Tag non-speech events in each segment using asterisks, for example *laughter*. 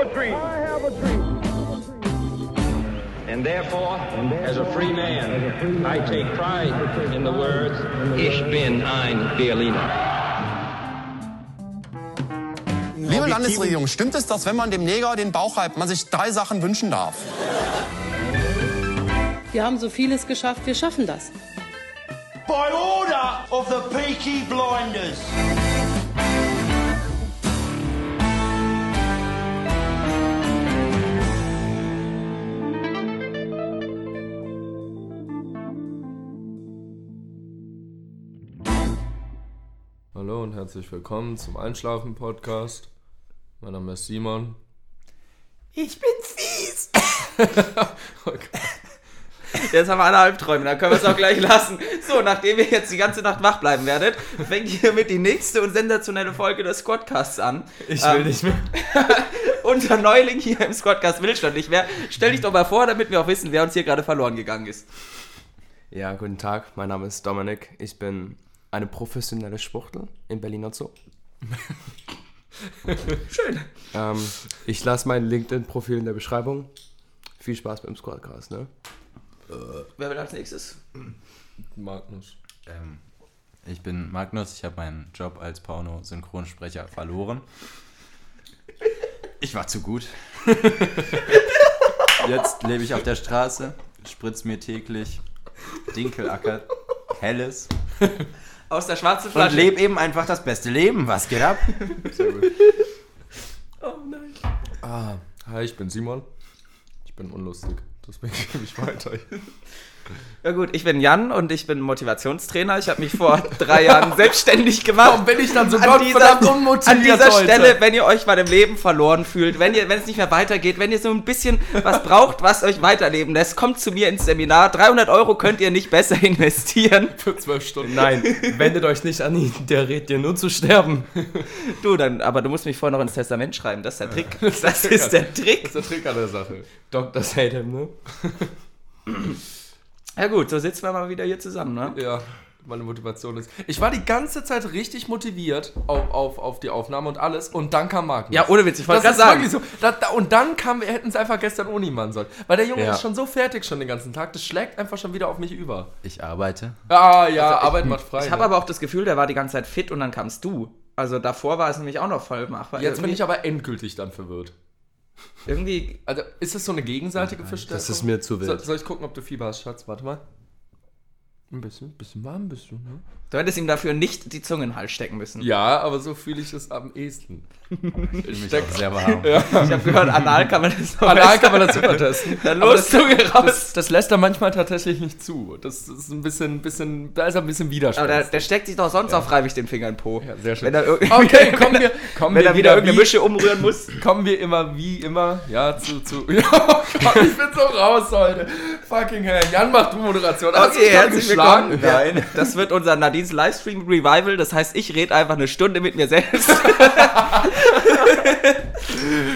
have a dream. I have a dream. And therefore, as a free man, I take pride in the words, Ich bin ein Berliner. Liebe Landesregierung, stimmt es, dass wenn man dem Neger den Bauch reibt, man sich drei Sachen wünschen darf? Wir haben so vieles geschafft, wir schaffen das. By order of the Peaky Blinders. Hallo und herzlich willkommen zum Einschlafen-Podcast. Mein Name ist Simon. Ich bin fies. *laughs* Oh. Jetzt haben wir alle Albträume, dann können wir es auch gleich lassen. So, nachdem ihr jetzt die ganze Nacht wach bleiben werdet, fängt hiermit die nächste und sensationelle Folge des Squadcasts an. Ich will Ähm, nicht mehr. *laughs* Unser Neuling hier im Squadcast will schon nicht mehr. Stell dich doch mal vor, damit wir auch wissen, wer uns hier gerade verloren gegangen ist. Ja, guten Tag. Mein Name ist Dominik. Ich bin eine professionelle Sportler in Berliner Zoo. *laughs* Schön. Ähm, ich lasse mein LinkedIn-Profil in der Beschreibung. Viel Spaß beim Squadcast, ne? Wer will als nächstes? Magnus. Ähm, ich bin Magnus, ich habe meinen Job als Porno-Synchronsprecher verloren. Ich war zu gut. *laughs* Jetzt lebe ich auf der Straße, spritz mir täglich Dinkelacker Helles Aus der schwarzen und Flasche. lebe eben einfach das beste Leben. Was geht ab? *laughs* Sehr gut. Oh nein. Ah, hi, ich bin Simon. Ich bin unlustig. Deswegen gebe ich weiter. *laughs* Ja gut, ich bin Jan und ich bin Motivationstrainer. Ich habe mich vor drei Jahren *laughs* selbstständig gemacht. Warum bin ich dann so gottverdammt unmotiviert an dieser heute? Stelle, wenn ihr euch mal im Leben verloren fühlt, wenn ihr, wenn es nicht mehr weitergeht, wenn ihr so ein bisschen was braucht, was euch weiterleben lässt, kommt zu mir ins Seminar. 300 Euro könnt ihr nicht besser *laughs* investieren. Für zwölf Stunden. Nein, wendet euch nicht an ihn. Der rät dir nur zu sterben. Du, dann, aber du musst mich vorher noch ins Testament schreiben. Das ist der Trick. Das ist der Trick. Das ist der Trick an der Sache. Dr. Sadem, ne? *laughs* Ja gut, so sitzen wir mal wieder hier zusammen, ne? Ja, meine Motivation ist. Ich war die ganze Zeit richtig motiviert auf, auf, auf die Aufnahme und alles und dann kam Magnus. Ja, ohne Witz, ich wollte das gerade sagen. so. Da, da, und dann kam, wir hätten es einfach gestern ohne machen sollen. Weil der Junge Ja. ist schon so fertig schon den ganzen Tag, das schlägt einfach schon wieder auf mich über. Ich arbeite. Ah, ja, Arbeit macht frei. Ich habe ne? aber auch das Gefühl, der war die ganze Zeit fit und dann kamst du. Also davor war es nämlich auch noch voll machbar. Jetzt bin ich aber endgültig dann verwirrt. Irgendwie Also, ist das so eine gegenseitige Verstärkung? das ist mir zu wild. Soll, soll ich gucken, ob du Fieber hast, Schatz? Warte mal. Ein bisschen, bisschen warm bist du, ne? Du hättest ihm dafür nicht die Zunge in den Hals stecken müssen. Ja, aber so fühle ich es am ehesten. Ich fühle mich auch sehr warm. Ich habe gehört, anal kann man das *laughs* Anal besser. kann man das super testen. Dann Aber los, das, Zunge raus. das, das lässt er manchmal tatsächlich nicht zu. Das ist ein bisschen, bisschen, da ist er ein bisschen Aber Widerstand. der, der steckt sich doch sonst auch freiwillig den Finger in den Po. Ja, sehr schön. Er, Okay, *laughs* kommen wir, kommen wenn wir er wieder wieder irgendeine Mische umrühren muss. *laughs* kommen wir immer wie immer, ja, zu, zu, ja, oh Gott, ich bin so raus heute. Fucking hell. Jan macht du Moderation. Okay, herzlich willkommen. Ja, Das wird unser Nadines Livestream Revival. Das heißt, ich rede einfach eine Stunde mit mir selbst. *laughs*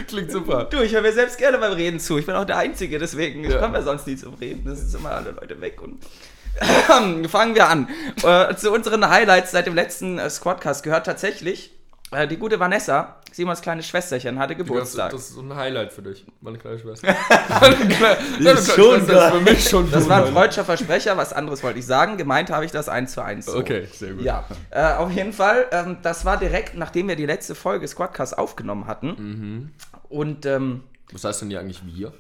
Klingt super. Du, ich höre mir selbst gerne beim Reden zu. Ich bin auch der Einzige, deswegen ich komme ja sonst nie zum Reden. Das ist immer alle Leute weg und *clears throat* fangen wir an. Äh, zu unseren Highlights seit dem letzten äh, Squadcast gehört tatsächlich äh, die gute Vanessa, Simons kleines Schwesterchen, hatte Das, Geburtstag. das ist so ein Highlight für dich, meine kleine Schwester. meine kleine, meine ist kleine schon Schwester ist für mich schon Das war ein freudscher Versprecher, was anderes wollte ich sagen. Gemeint habe ich das eins zu eins. So. Okay, sehr gut. Ja, äh, auf jeden Fall. Ähm, das war direkt, nachdem wir die letzte Folge Squadcast aufgenommen hatten. Mhm. Und ähm, Was heißt denn hier eigentlich wir?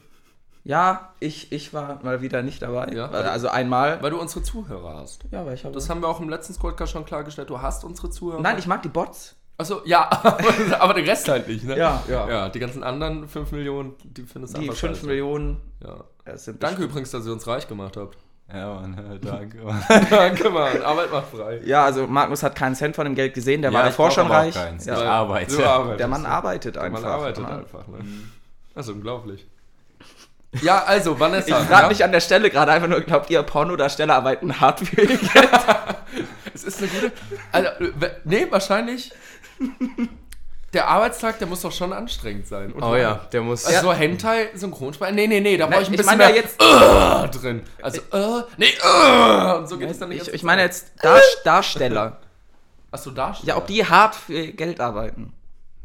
ja, ich, ich war mal wieder nicht dabei. Ja, Weil- weil- also einmal. Weil du unsere Zuhörer hast. ja, weil ich habe. Das haben wir auch im letzten Squadcast schon klargestellt. Du hast unsere Zuhörer. Nein, ich mag die Bots. Achso, ja, *laughs* aber der Rest halt nicht, ne? Ja, ja. Ja, die ganzen anderen 5 Millionen, die findest du Die einfach 5 scheiße. Millionen. Ja. Danke übrigens, dass ihr uns reich gemacht habt. Ja, Mann, äh, danke. Mann. *laughs* Danke, Mann. Arbeit macht frei. Ja, also Magnus hat keinen Cent von dem Geld gesehen, der Ja, war davor schon reich. keins. Ja. Ich arbeite. Du arbeitest. Der Mann arbeitet Der einfach. Mann arbeitet Ja. einfach, ne? Das ist unglaublich. Ja, also, Vanessa. Ich frage ja? mich an der Stelle gerade einfach nur, glaubt ihr, Pornodarsteller arbeiten hart für ihr Geld? *laughs* Es ist eine gute. Also, nee, wahrscheinlich. *laughs* Der Arbeitstag, der muss doch schon anstrengend sein. Und Oh ja, der muss. Also so Hentai, Synchronsprache. Nee, nee, nee, da brauche ich ein ich bisschen meine ja mehr jetzt- äh, drin. Also, äh, nee, äh, und so geht es dann nicht. Ich, ich meine jetzt Dar Darsteller. Achso, da steht Ja, ob die hart für ihr Geld arbeiten.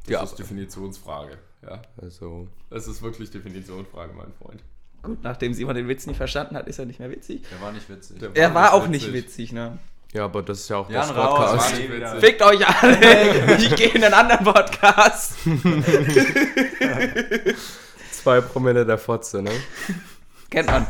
Ja, das ist Definitionsfrage. Ja, Also, das ist wirklich Definitionsfrage, mein Freund. Gut, nachdem Simon den Witz nicht verstanden hat, ist er nicht mehr witzig. Der war nicht witzig. Der Er war auch witzig. nicht witzig, ne? Ja, aber das ist ja auch Jan das raus, Podcast. Mann. Fickt euch alle! *laughs* Ich gehe in einen anderen Podcast. *laughs* Zwei Promille der Fotze, ne? Kennt man.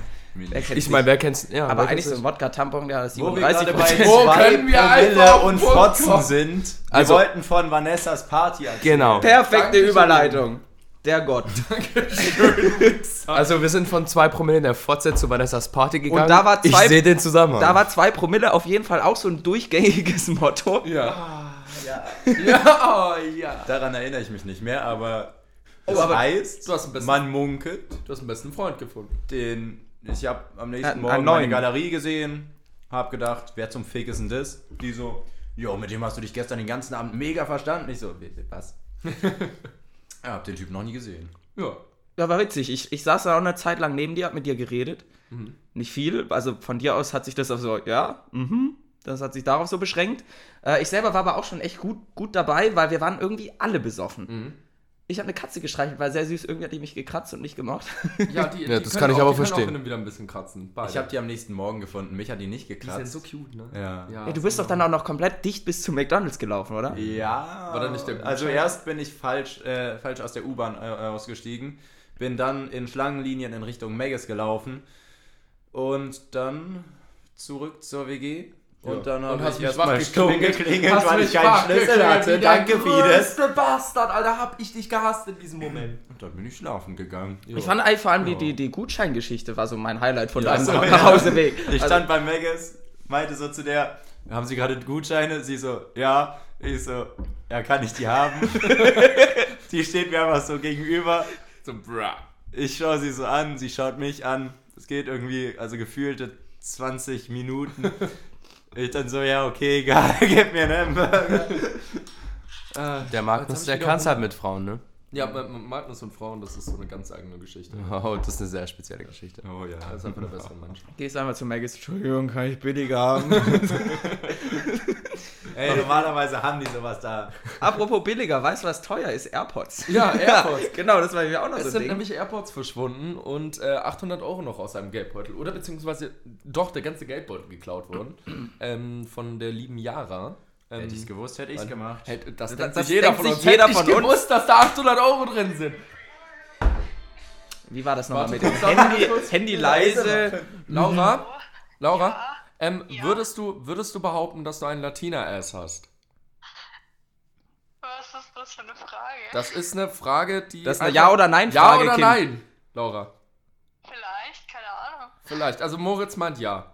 Ich meine, wer kennt's? Ja, aber wer eigentlich so ein Wodka-Tampon, der ist Wo wir 37 gerade bei Wo können wir einfach und Podcast- Fotzen sind. Wir Also- wollten von Vanessas Party erzählen. Genau. Perfekte Dankeschön. Überleitung. Der Gott. *laughs* Also wir sind von zwei Promille der Fotze zu Vanessas Party gegangen. da war zwei- ich sehe den Zusammenhang. Da war zwei Promille auf jeden Fall auch so ein durchgängiges Motto. Ja. ja. *laughs* Ja, oh, ja. Daran erinnere ich mich nicht mehr, aber Oh, es aber heißt, du hast einen besten- man munkelt, Du hast einen besten Freund gefunden. den ich habe am nächsten Einen- Morgen einen meine neuen. Galerie gesehen, habe gedacht, wer zum Fick ist denn das? Die so, jo, mit dem hast du dich gestern den ganzen Abend mega verstanden. Ich so, wie- was? *laughs* ja, hab den Typ noch nie gesehen. Ja. Ja, war witzig. Ich, ich saß da auch eine Zeit lang neben dir, hab mit dir geredet. Nicht viel. Also von dir aus hat sich das auf so, ja, mhm. Das hat sich darauf so beschränkt. Äh, ich selber war aber auch schon echt gut, gut dabei, weil wir waren irgendwie alle besoffen. Ich habe eine Katze gestreichelt, war sehr süß. Irgendwie hat die mich gekratzt und nicht gemocht. *laughs* Ja, die, Ja, die das können kann ich auch, aber verstehen. auch hin und wieder ein bisschen kratzen. Beide. Ich habe die am nächsten Morgen gefunden. Mich hat die nicht die sind gekratzt. so cute, ne? ja. ja, du bist doch dann auch noch komplett dicht bis zu McDonalds gelaufen, oder? Ja. War da nicht der? Also erst bin ich falsch, äh, falsch aus der U-Bahn äh, ausgestiegen, bin dann in Schlangenlinien in Richtung Megas gelaufen und dann zurück zur WG. Und dann Und habe ich erstmal stumm geklingelt. Hast weil ich keinen Schlüssel hatte. Danke, Fides. Bastard, Alter, hab ich dich gehasst in diesem Moment. Und dann bin ich schlafen gegangen. Ich fand vor allem die, die, die Gutscheingeschichte war so mein Highlight von deinem so, ja. Nachhauseweg. Ich Also- stand bei Megas, meinte so zu der, haben Sie gerade Gutscheine? Sie so, ja. Ich so, ja, kann ich die haben? *laughs* die steht mir einfach so gegenüber. So, bra. Ich schaue sie so an, sie schaut mich an. Es geht irgendwie, also gefühlte 20 Minuten. *laughs* Ich dann so, ja, okay, egal, *laughs* gib mir einen Hamburger. Der Magnus, der kann es halt mit Frauen, ne? Ja, Ma- Ma- Magnus und Frauen, das ist so eine ganz eigene Geschichte. *laughs* Oh, das ist eine sehr spezielle Geschichte. Oh ja. Das ist einfach der bessere Mensch. Gehst einmal zu Maggis, Entschuldigung, kann ich billiger haben? *laughs* Ey, normalerweise haben die sowas da. Apropos billiger, weißt du, was teuer ist? AirPods. Ja, *laughs* AirPods. genau, das war mir auch noch Es so sind ein Ding. nämlich AirPods verschwunden und äh, 800 Euro noch aus seinem Geldbeutel. Oder beziehungsweise doch der ganze Geldbeutel geklaut worden. *clears throat* ähm, von der lieben Yara. Ähm, Hätte ich es gewusst, hätte ich es gemacht. hätte- das, Das- denkt das sich jeder denkt von sich uns. jeder Hätte ich von uns. gewusst, dass da 800 Euro drin sind. Wie war das nochmal mit dem Handy. Handy leise? Laura? Laura? Ähm, würdest, du, würdest du behaupten, dass du einen Latina-Ass hast? Was ist das für eine Frage? Das ist eine Frage, die. Das ist eine Ja- oder Nein-Frage, Ja oder Kind. nein, Laura? Vielleicht, keine Ahnung. Vielleicht. Also Moritz meint ja.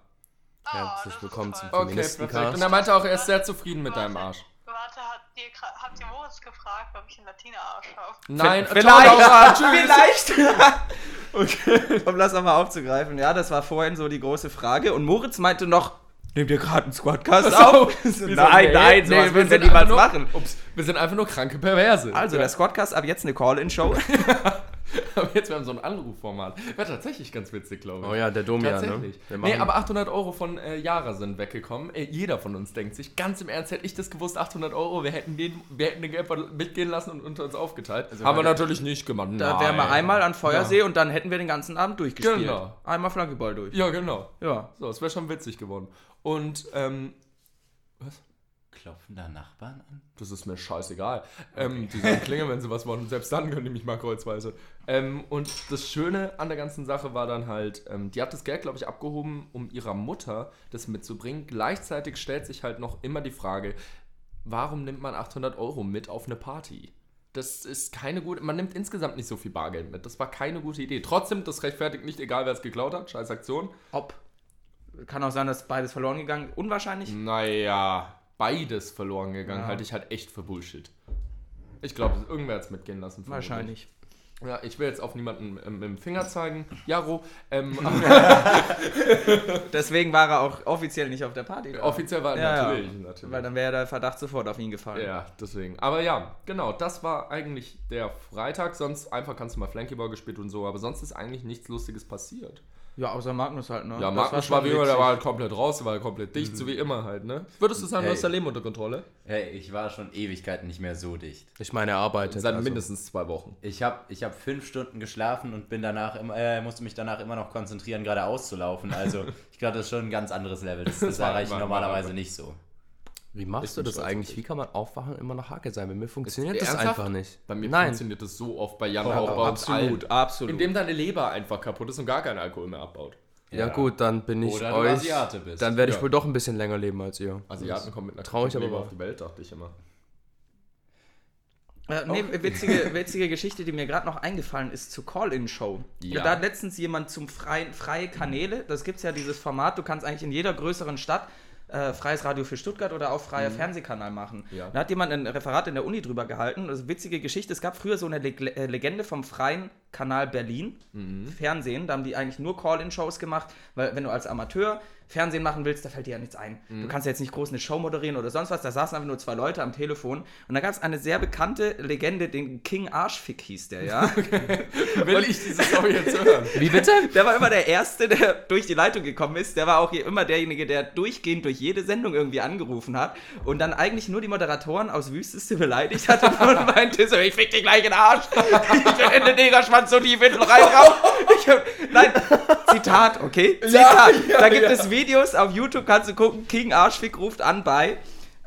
Ah, Herzlich willkommen zum. Okay, perfekt. Und er meinte auch, er ist sehr zufrieden mit deinem Arsch. Warte, habt ihr, habt ihr Moritz gefragt, ob ich einen Latina-Arsch habe? Nein, Vielleicht, ciao, Laura, *laughs* vielleicht. *laughs* okay. *laughs* Um das nochmal aufzugreifen. Ja, das war vorhin so die große Frage. Und Moritz meinte noch, nehmt ihr gerade einen Squadcast auf? *laughs* So, Wir nein, so, nein, sowas nee, würden wir niemals nur- machen. Ups, wir sind einfach nur kranke Perverse. Also, der Squadcast ab jetzt eine Call-In-Show. *laughs* *laughs* Aber jetzt, wir haben so ein Anrufformat. Wäre tatsächlich ganz witzig, glaube ich. Oh ja, der Domian, ne? Tatsächlich. Wir Nee, aber 800 Euro von äh, Yara sind weggekommen. Äh, jeder von uns denkt sich, ganz im Ernst, hätte ich das gewusst, 800 Euro, wir hätten den, wir hätten den Geldbeutel mitgehen lassen und unter uns aufgeteilt. Haben wir natürlich nicht gemacht. Da wären wir einmal an Feuersee und dann hätten wir den ganzen Abend durchgespielt. Genau. Einmal Flankeball durch. Ja, genau. Ja. So, es wäre schon witzig geworden. Und, ähm, Klopfen da Nachbarn an? Das ist mir scheißegal. Ähm, die sollen klingeln, wenn sie was wollen. Und selbst dann können die mich mal kreuzweise. Ähm, und das Schöne an der ganzen Sache war dann halt, ähm, die hat das Geld, glaube ich, abgehoben, um ihrer Mutter das mitzubringen. Gleichzeitig stellt sich halt noch immer die Frage, warum nimmt man 800 Euro mit auf eine Party? Das ist keine gute, man nimmt insgesamt nicht so viel Bargeld mit. Das war keine gute Idee. Trotzdem, das rechtfertigt nicht, egal wer es geklaut hat. Scheiß Aktion. Ob. Kann auch sein, dass beides verloren gegangen. Unwahrscheinlich. Naja, beides verloren gegangen, Ja. halte ich halt echt für Bullshit. Ich glaube, irgendwer hat es mitgehen lassen. Wahrscheinlich. Ja, ich will jetzt auf niemanden mit dem Finger zeigen. Jaro, ähm, *laughs* *laughs* Deswegen war er auch offiziell nicht auf der Party. da. offiziell war Ja, natürlich, ja. natürlich. Weil dann wäre der Verdacht sofort auf ihn gefallen. ja, deswegen. Aber ja, genau, das war eigentlich der Freitag. Sonst einfach kannst du mal Flankyball gespielt und so, aber sonst ist eigentlich nichts Lustiges passiert. Ja, außer Magnus halt, ne? Ja, Das Magnus war wie immer, der war halt komplett raus, der war halt komplett dicht, so wie immer halt, ne? Würdest du sagen, du Hey. hast dein Leben unter Kontrolle? Hey, ich war schon Ewigkeiten nicht mehr so dicht. Ich meine, er arbeitet. Seit also. mindestens zwei Wochen. Ich habe ich hab fünf Stunden geschlafen und bin danach immer, äh, musste mich danach immer noch konzentrieren, geradeaus zu laufen. Also *laughs* ich glaube, das ist schon ein ganz anderes Level. Das, *laughs* das war- erreiche ich normalerweise nicht so. Wie machst Ich du das eigentlich? Wie kann man aufwachen und immer noch Hake sein? Bei mir funktioniert das ernsthaft? einfach nicht. Bei mir Nein. funktioniert das so oft bei Jan Oh, uns Absolut, allen. absolut. Indem deine Leber einfach kaputt ist und gar keinen Alkohol mehr abbaut. Ja, gut, dann bin ich Oder du euch. Asiate bist. Dann werde ich Ja. wohl doch ein bisschen länger leben als ihr. Asiaten kommen mit einer Traurig, kaputten aber auf die Welt, dachte ich immer. Äh, nee, witzige, *laughs* witzige Geschichte, die mir gerade noch eingefallen ist zur Call-In-Show. Ja. Da hat letztens jemand zum freien, freie Kanäle, das gibt es ja dieses Format, du kannst eigentlich in jeder größeren Stadt äh, freies Radio für Stuttgart oder auch freier Fernsehkanal machen. Mhm. Ja. Da hat jemand ein Referat in der Uni drüber gehalten. Das ist eine witzige Geschichte. Es gab früher so eine Leg äh, Legende vom freien Kanal Berlin, Mhm. Fernsehen. Da haben die eigentlich nur Call-In-Shows gemacht, weil wenn du als Amateur Fernsehen machen willst, da fällt dir ja nichts ein. Mhm. Du kannst ja jetzt nicht groß eine Show moderieren oder sonst was. Da saßen einfach nur zwei Leute am Telefon. Und da gab es eine sehr bekannte Legende, den King Arschfick hieß der, ja. *laughs* *laughs* Will ich diese Story jetzt hören? Wie bitte? *laughs* Der war immer der Erste, der durch die Leitung gekommen ist. Der war auch immer derjenige, der durchgehend durch jede Sendung irgendwie angerufen hat und dann eigentlich nur die Moderatoren aus Wüsteste beleidigt hat und meinte so, ich fick dich gleich in den Arsch. Ich bin in den Negerschwanz so tief hinten rein raus. *laughs* Ich hab, nein, Zitat, okay? Zitat. *laughs* da gibt es Videos auf YouTube, kannst du gucken, King Arschfick ruft an bei.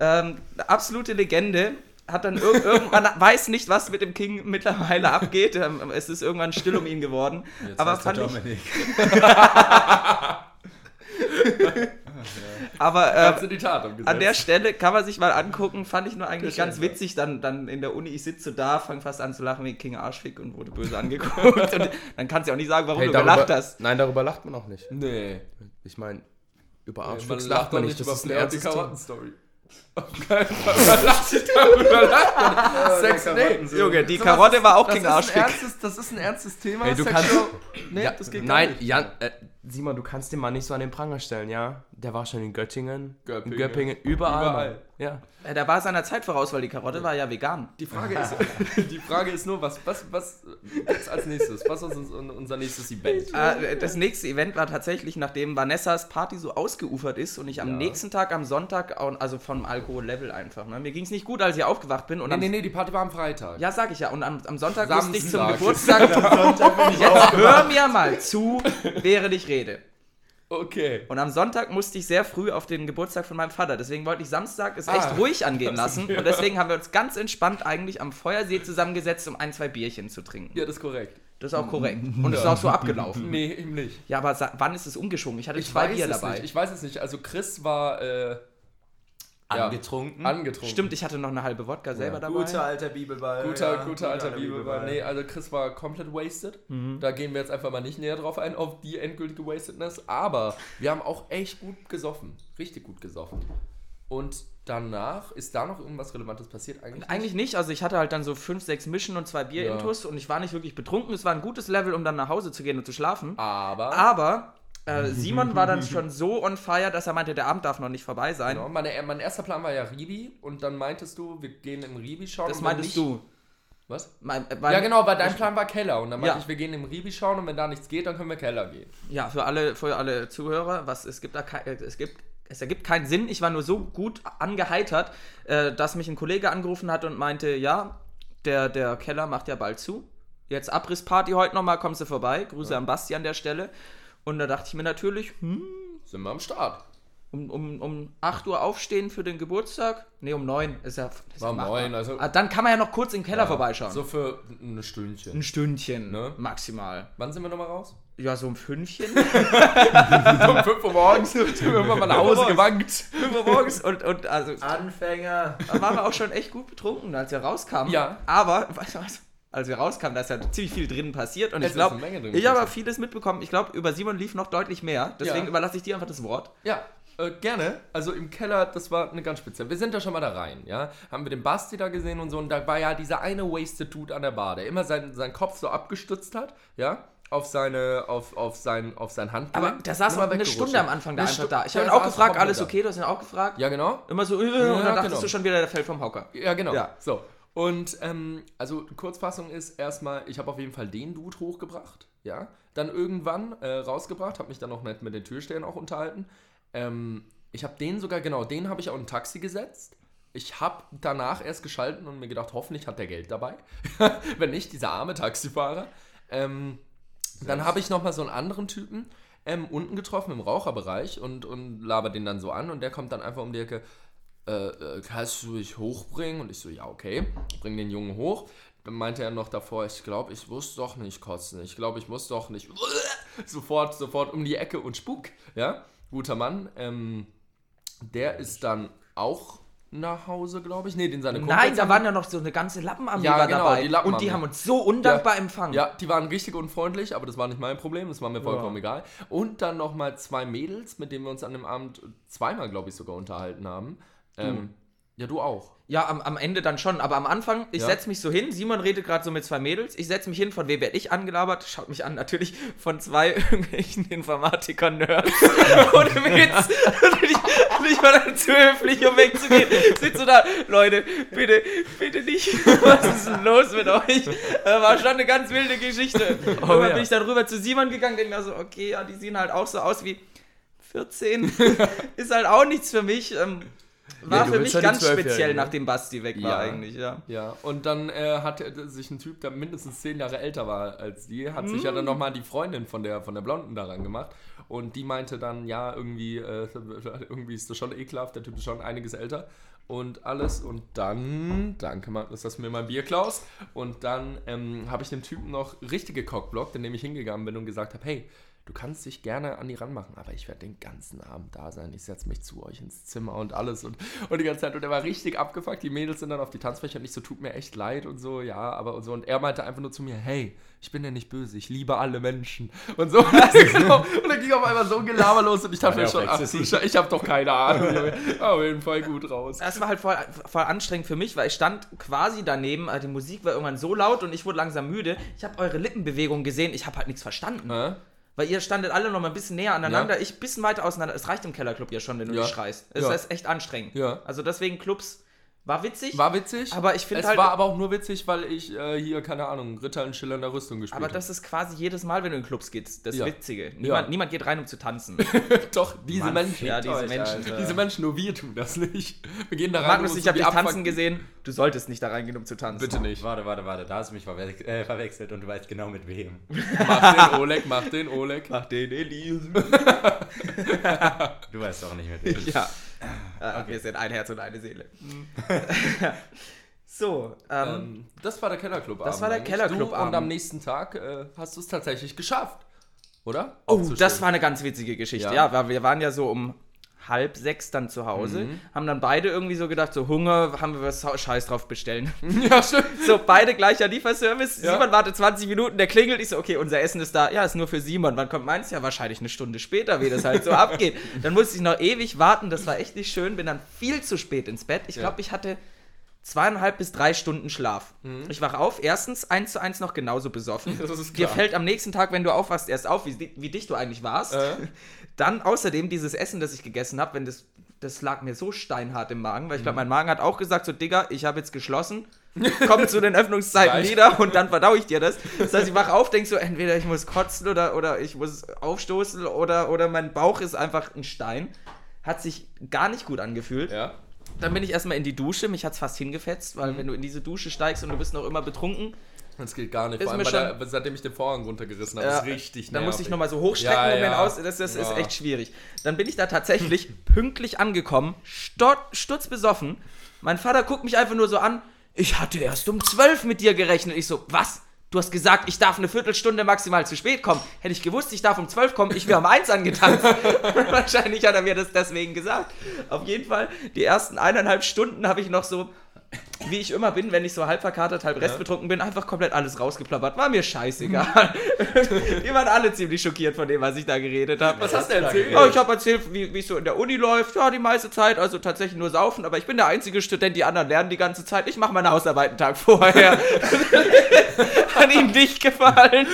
Ähm, absolute Legende. Hat dann irg irgendwann, *laughs* weiß nicht, was mit dem King mittlerweile abgeht. Ähm, es ist irgendwann still um ihn geworden. Jetzt Aber er fand ich. Aber äh, an der Stelle kann man sich mal angucken, fand ich nur eigentlich ganz witzig. Dann, dann in der Uni, ich sitze da, fange fast an zu lachen wie King Arschfick und wurde böse angeguckt. *laughs* und dann kannst du ja auch nicht sagen, warum Hey, du darüber, gelacht hast. Nein, darüber lacht man auch nicht. Nee. Ich meine, über Man Arschfix lacht man nicht. Das über ist ein Flair und Sex, nee. Junge, die So, Karotte war auch ein Arschfick. Das ist ein ernstes Thema. Hey, du Sexual- Nee, Ja, das geht nein, nicht. Jan, äh, Simon, du kannst den Mann nicht so an den Pranger stellen, ja? Der war schon in Göttingen, Göppingen. in Göppingen, überall. Überall. Ja. Äh, Der war seiner Zeit voraus, weil die Karotte war ja vegan. Die Frage ist, *laughs* *laughs* die Frage ist nur, was, was, was gibt's als nächstes? Was ist uns- unser nächstes Event? Äh, das nächste Event war tatsächlich, nachdem Vanessas Party so ausgeufert ist und ich am Ja. nächsten Tag am Sonntag, also vom Alkohollevel einfach, ne? mir ging es nicht gut, als ich aufgewacht bin. Und Nee, am, nee, nee, die Party war am Freitag. Ja, sag ich ja. Und am, am Sonntag musste ich zum Samstag. Geburtstag. *laughs* Jetzt hör mir mal zu, während ich rede. Okay. Und am Sonntag musste ich sehr früh auf den Geburtstag von meinem Vater. Deswegen wollte ich Samstag es echt Ah. ruhig angehen *laughs* lassen. Und deswegen haben wir uns ganz entspannt eigentlich am Feuersee zusammengesetzt, um ein, zwei Bierchen zu trinken. Ja, das ist korrekt. Das ist auch korrekt. *laughs* Und es ist auch so abgelaufen. Nee, eben nicht. Ja, aber wann ist es umgeschwungen? Ich hatte Ich zwei Bier dabei. nicht. Ich weiß es nicht. Also Chris war äh, ja, Angetrunken. angetrunken. Stimmt, ich hatte noch eine halbe Wodka selber dabei. Guter alter Bibelball. Guter, ja, guter alter Bibelball. Nee, also Chris war komplett wasted. Da gehen wir jetzt einfach mal nicht näher drauf ein, auf die endgültige Wastedness. Aber wir haben auch echt gut gesoffen. Richtig gut gesoffen. Und danach, ist da noch irgendwas Relevantes passiert? Eigentlich, Eigentlich nicht, also ich hatte halt dann so fünf, sechs Mischen und zwei Bierintus und ich war nicht wirklich betrunken. Es war ein gutes Level, um dann nach Hause zu gehen und zu schlafen. Aber, Aber äh, Simon war dann schon so on fire, dass er meinte, der Abend darf noch nicht vorbei sein. genau, meine, mein erster Plan war ja Ribi. Und dann meintest du, wir gehen im Ribi schauen. Das meintest du. Was? Mein, äh, mein, Ja, genau, weil dein Plan war Keller. Und dann meinte Ja. ich, wir gehen im Ribi schauen und wenn da nichts geht, dann können wir Keller gehen. Ja, für alle, für alle Zuhörer, was es gibt da äh, es gibt es ergibt keinen Sinn. Ich war nur so gut angeheitert, äh, dass mich ein Kollege angerufen hat und meinte, ja, der, der Keller macht ja bald zu. Jetzt Abrissparty heute nochmal, kommst du vorbei. Grüße an Basti an der Stelle. Und da dachte ich mir natürlich, hm, Sind wir am Start. um, um, um 8 Uhr aufstehen für den Geburtstag? Ne, um 9 ist ja. Ist War ja machbar. neun, also- Ah, dann kann man ja noch kurz im Keller vorbeischauen. So für ein Stündchen. ein Stündchen, Ne? maximal. Wann sind wir nochmal raus? Ja, so um Fünfchen. *laughs* um 5 Uhr morgens *laughs* sind wir irgendwann mal nach Hause gewankt. 5 Uhr morgens und, und also Anfänger. Da waren wir auch schon echt gut betrunken, als wir rauskamen. Ja. Aber, weißt *laughs* du was? Als wir rauskamen, da ist ja ziemlich viel drinnen passiert. Und Es ich glaube, drin ich habe vieles mitbekommen. Ich glaube, über Simon lief noch deutlich mehr. Deswegen Ja. überlasse ich dir einfach das Wort. Ja, äh, gerne. Also im Keller, das war eine ganz spezielle. Wir sind da schon mal da rein, ja. Haben wir den Basti da gesehen und so. Und da war ja dieser eine Wasted Dude an der Bar, der immer seinen, seinen Kopf so abgestützt hat, ja. Auf seine, auf, auf sein, auf sein Handgelenk. Aber der saß auch eine. Stunde am Anfang da Eine einfach Stu- da. Ich habe ihn auch gefragt, alles da. okay? Du hast ihn auch gefragt? Ja, genau. Immer so, äh, und dann dachtest genau. du schon wieder, der fällt vom Hocker. Ja, genau. Ja. So. Und ähm, also Kurzfassung ist erstmal, ich habe auf jeden Fall den Dude hochgebracht. ja. Dann irgendwann äh, rausgebracht, habe mich dann auch nett mit den Türstehern auch unterhalten. Ähm, ich habe den sogar, genau, den habe ich auch in ein Taxi gesetzt. Ich habe danach erst geschalten und mir gedacht, hoffentlich hat der Geld dabei. *laughs* Wenn nicht, dieser arme Taxifahrer. Ähm, dann habe ich nochmal so einen anderen Typen ähm, unten getroffen im Raucherbereich und, und laber den dann so an und der kommt dann einfach um die Ecke, äh, äh, kannst du mich hochbringen? Und ich so, ja, okay, bring den Jungen hoch. Dann meinte er noch davor, ich glaube, ich muss doch nicht kotzen. Ich glaube, ich muss doch nicht. *laughs* sofort, sofort um die Ecke und Spuk. Ja, guter Mann. Ähm, der ist dann auch nach Hause, glaube ich. Nee, den seine Nein, Kumpels da haben- waren ja noch so eine ganze Lappenarmee Ja, genau, dabei. die Lappenarmee. und die haben uns so undankbar empfangen. Ja, die waren richtig unfreundlich, aber das war nicht mein Problem, das war mir vollkommen egal. Und dann nochmal zwei Mädels, mit denen wir uns an dem Abend zweimal, glaube ich, sogar unterhalten haben. Ähm, ja, du auch. Ja, am, am Ende dann schon. Aber am Anfang, ich Ja. setze mich so hin. Simon redet gerade so mit zwei Mädels. Ich setze mich hin, von wem werde ich angelabert? Schaut mich an, natürlich von zwei *laughs* irgendwelchen Informatiker-Nerds. *laughs* Ohne Witz. Und ich, und ich war dann zu höflich, um wegzugehen. Sitzt so da, Leute, bitte, bitte nicht. *laughs* Was ist denn los mit euch? War schon eine ganz wilde Geschichte. Oh ja. bin ich dann rüber zu Simon gegangen, denke mir so, okay, ja, die sehen halt auch so aus wie 14. ist halt auch nichts für mich. Ähm, war Ja, für mich die ganz 12-Jährigen, speziell, ne? nachdem Basti weg war Ja. eigentlich, ja. Ja, und dann äh, hat er- sich ein Typ, der mindestens zehn Jahre älter war als die, hat sich ja dann nochmal die Freundin von der, von der Blonden daran gemacht. Und die meinte dann, ja, irgendwie, äh, *laughs* irgendwie ist das schon ekelhaft, der Typ ist schon einiges älter und alles. Und dann, danke Magnus, dass du mir mein Bier klaust. Und dann ähm, habe ich dem Typen noch richtige Cockblockt, indem ich hingegangen bin und gesagt habe, hey, du kannst dich gerne an die ranmachen, aber ich werde den ganzen Abend da sein. Ich setze mich zu euch ins Zimmer und alles und, und die ganze Zeit. Und er war richtig abgefuckt. Die Mädels sind dann auf die Tanzfläche und ich so, tut mir echt leid und so, ja, aber und so. Und er meinte einfach nur zu mir, hey, ich bin ja nicht böse, ich liebe alle Menschen. Und so. *laughs* genau. Und dann ging auf einmal so ein Gelaber los und ich dachte mir schon, ach, ich habe doch keine Ahnung. *laughs* Auf jeden Fall gut raus. Das war halt voll, voll anstrengend für mich, weil ich stand quasi daneben, also die Musik war irgendwann so laut und ich wurde langsam müde. Ich habe eure Lippenbewegung gesehen, ich habe halt nichts verstanden. Äh? Weil ihr standet alle noch mal ein bisschen näher aneinander, ich ein bisschen weiter auseinander. Es reicht im Kellerclub ja schon, wenn du Ja. nicht schreist. Es Ja. ist echt anstrengend. Ja. Also deswegen Clubs war witzig. War witzig. Aber ich finde Es halt- war aber auch nur witzig, weil ich äh, hier, keine Ahnung, Ritter in schillernder Rüstung gespielt aber das ist quasi jedes Mal, wenn du in Clubs gehst, das Ja. Witzige. Niemand, Ja. niemand geht rein, um zu tanzen. habe. *laughs* Doch, diese Mann, Menschen. ja, diese euch, Menschen, Alter. Diese Menschen, nur wir tun das nicht. Wir gehen da rein. Magnus, um ich habe die dich tanzen gesehen. Du solltest nicht da reingehen, um zu tanzen. Bitte nicht. Warte, warte, warte, da hast du mich verwech äh, verwechselt und du weißt genau mit wem. *laughs* Mach den Oleg, mach den Oleg. Mach den Elias. *laughs* Du weißt auch nicht mit wem. Ja. Äh, Wir sind ein Herz und eine Seele. *laughs* so, ähm, Ähm, das war der Kellerclub. Das war der Kellerclub-Abend. Und am nächsten Tag äh, hast du es tatsächlich geschafft. Oder? oh, das war eine ganz witzige Geschichte. Ja. Ja, weil wir waren ja so um halb sechs dann zu Hause, Mhm. haben dann beide irgendwie so gedacht, so Hunger, haben wir was Scheiß drauf bestellen. *laughs* Ja, stimmt. So, beide gleicher Lieferservice. Ja. Simon wartet 20 Minuten, der klingelt. Ich so, okay, unser Essen ist da. Ja, ist nur für Simon. Wann kommt meins? Ja, wahrscheinlich eine Stunde später, wie das halt so *laughs* abgeht. Dann musste ich noch ewig warten. Das war echt nicht schön. Bin dann viel zu spät ins Bett. Ich Ja. glaube, ich hatte zweieinhalb bis drei Stunden Schlaf. Mhm. Ich wach auf, erstens eins zu eins noch genauso besoffen. *laughs* Das ist Dir klar. fällt am nächsten Tag, wenn du aufwachst, erst auf, wie, wie dicht du eigentlich warst. Äh. Dann außerdem dieses Essen, das ich gegessen habe, wenn das, das lag mir so steinhart im Magen, weil ich glaube, Mhm. mein Magen hat auch gesagt, so Digga, ich habe jetzt geschlossen, *laughs* komm zu den Öffnungszeiten Reicht. wieder und dann verdau ich dir das. Das heißt, ich wach auf, denk so, entweder ich muss kotzen oder, oder ich muss aufstoßen oder, oder mein Bauch ist einfach ein Stein. Hat sich gar nicht gut angefühlt. Ja. Dann bin ich erstmal in die Dusche, mich hat's fast hingefetzt, weil Mhm. wenn du in diese Dusche steigst und du bist noch immer betrunken, Das geht gar nicht. Ist Vor allem, schon- der, seitdem ich den Vorhang runtergerissen habe, Ja, ist richtig Dann muss ich nervig. nochmal so hochstrecken, Ja, um ja. aus. Das, das ist Ja. echt schwierig. Dann bin ich da tatsächlich *laughs* pünktlich angekommen, stutzbesoffen. Mein Vater guckt mich einfach nur so an. Ich hatte erst um 12 mit dir gerechnet. Ich so, was? Du hast gesagt, ich darf eine Viertelstunde maximal zu spät kommen. Hätte ich gewusst, ich darf um 12 kommen, ich wäre um 1 angetanzt. *laughs* *laughs* Wahrscheinlich hat er mir das deswegen gesagt. Auf jeden Fall, die ersten eineinhalb Stunden habe ich noch so, wie ich immer bin, wenn ich so halb verkatert, halb restbetrunken bin, einfach komplett alles rausgeplappert. War mir scheißegal. *laughs* die waren alle ziemlich schockiert von dem, was ich da geredet habe. Was hast du erzählt? Oh, ich habe erzählt, wie wie es so in der Uni läuft. Ja, die meiste Zeit, also tatsächlich nur saufen. Aber ich bin der einzige Student, die anderen lernen die ganze Zeit. Ich mache meine Hausarbeit einen Tag *laughs* vorher. *laughs* Hat ihm nicht gefallen.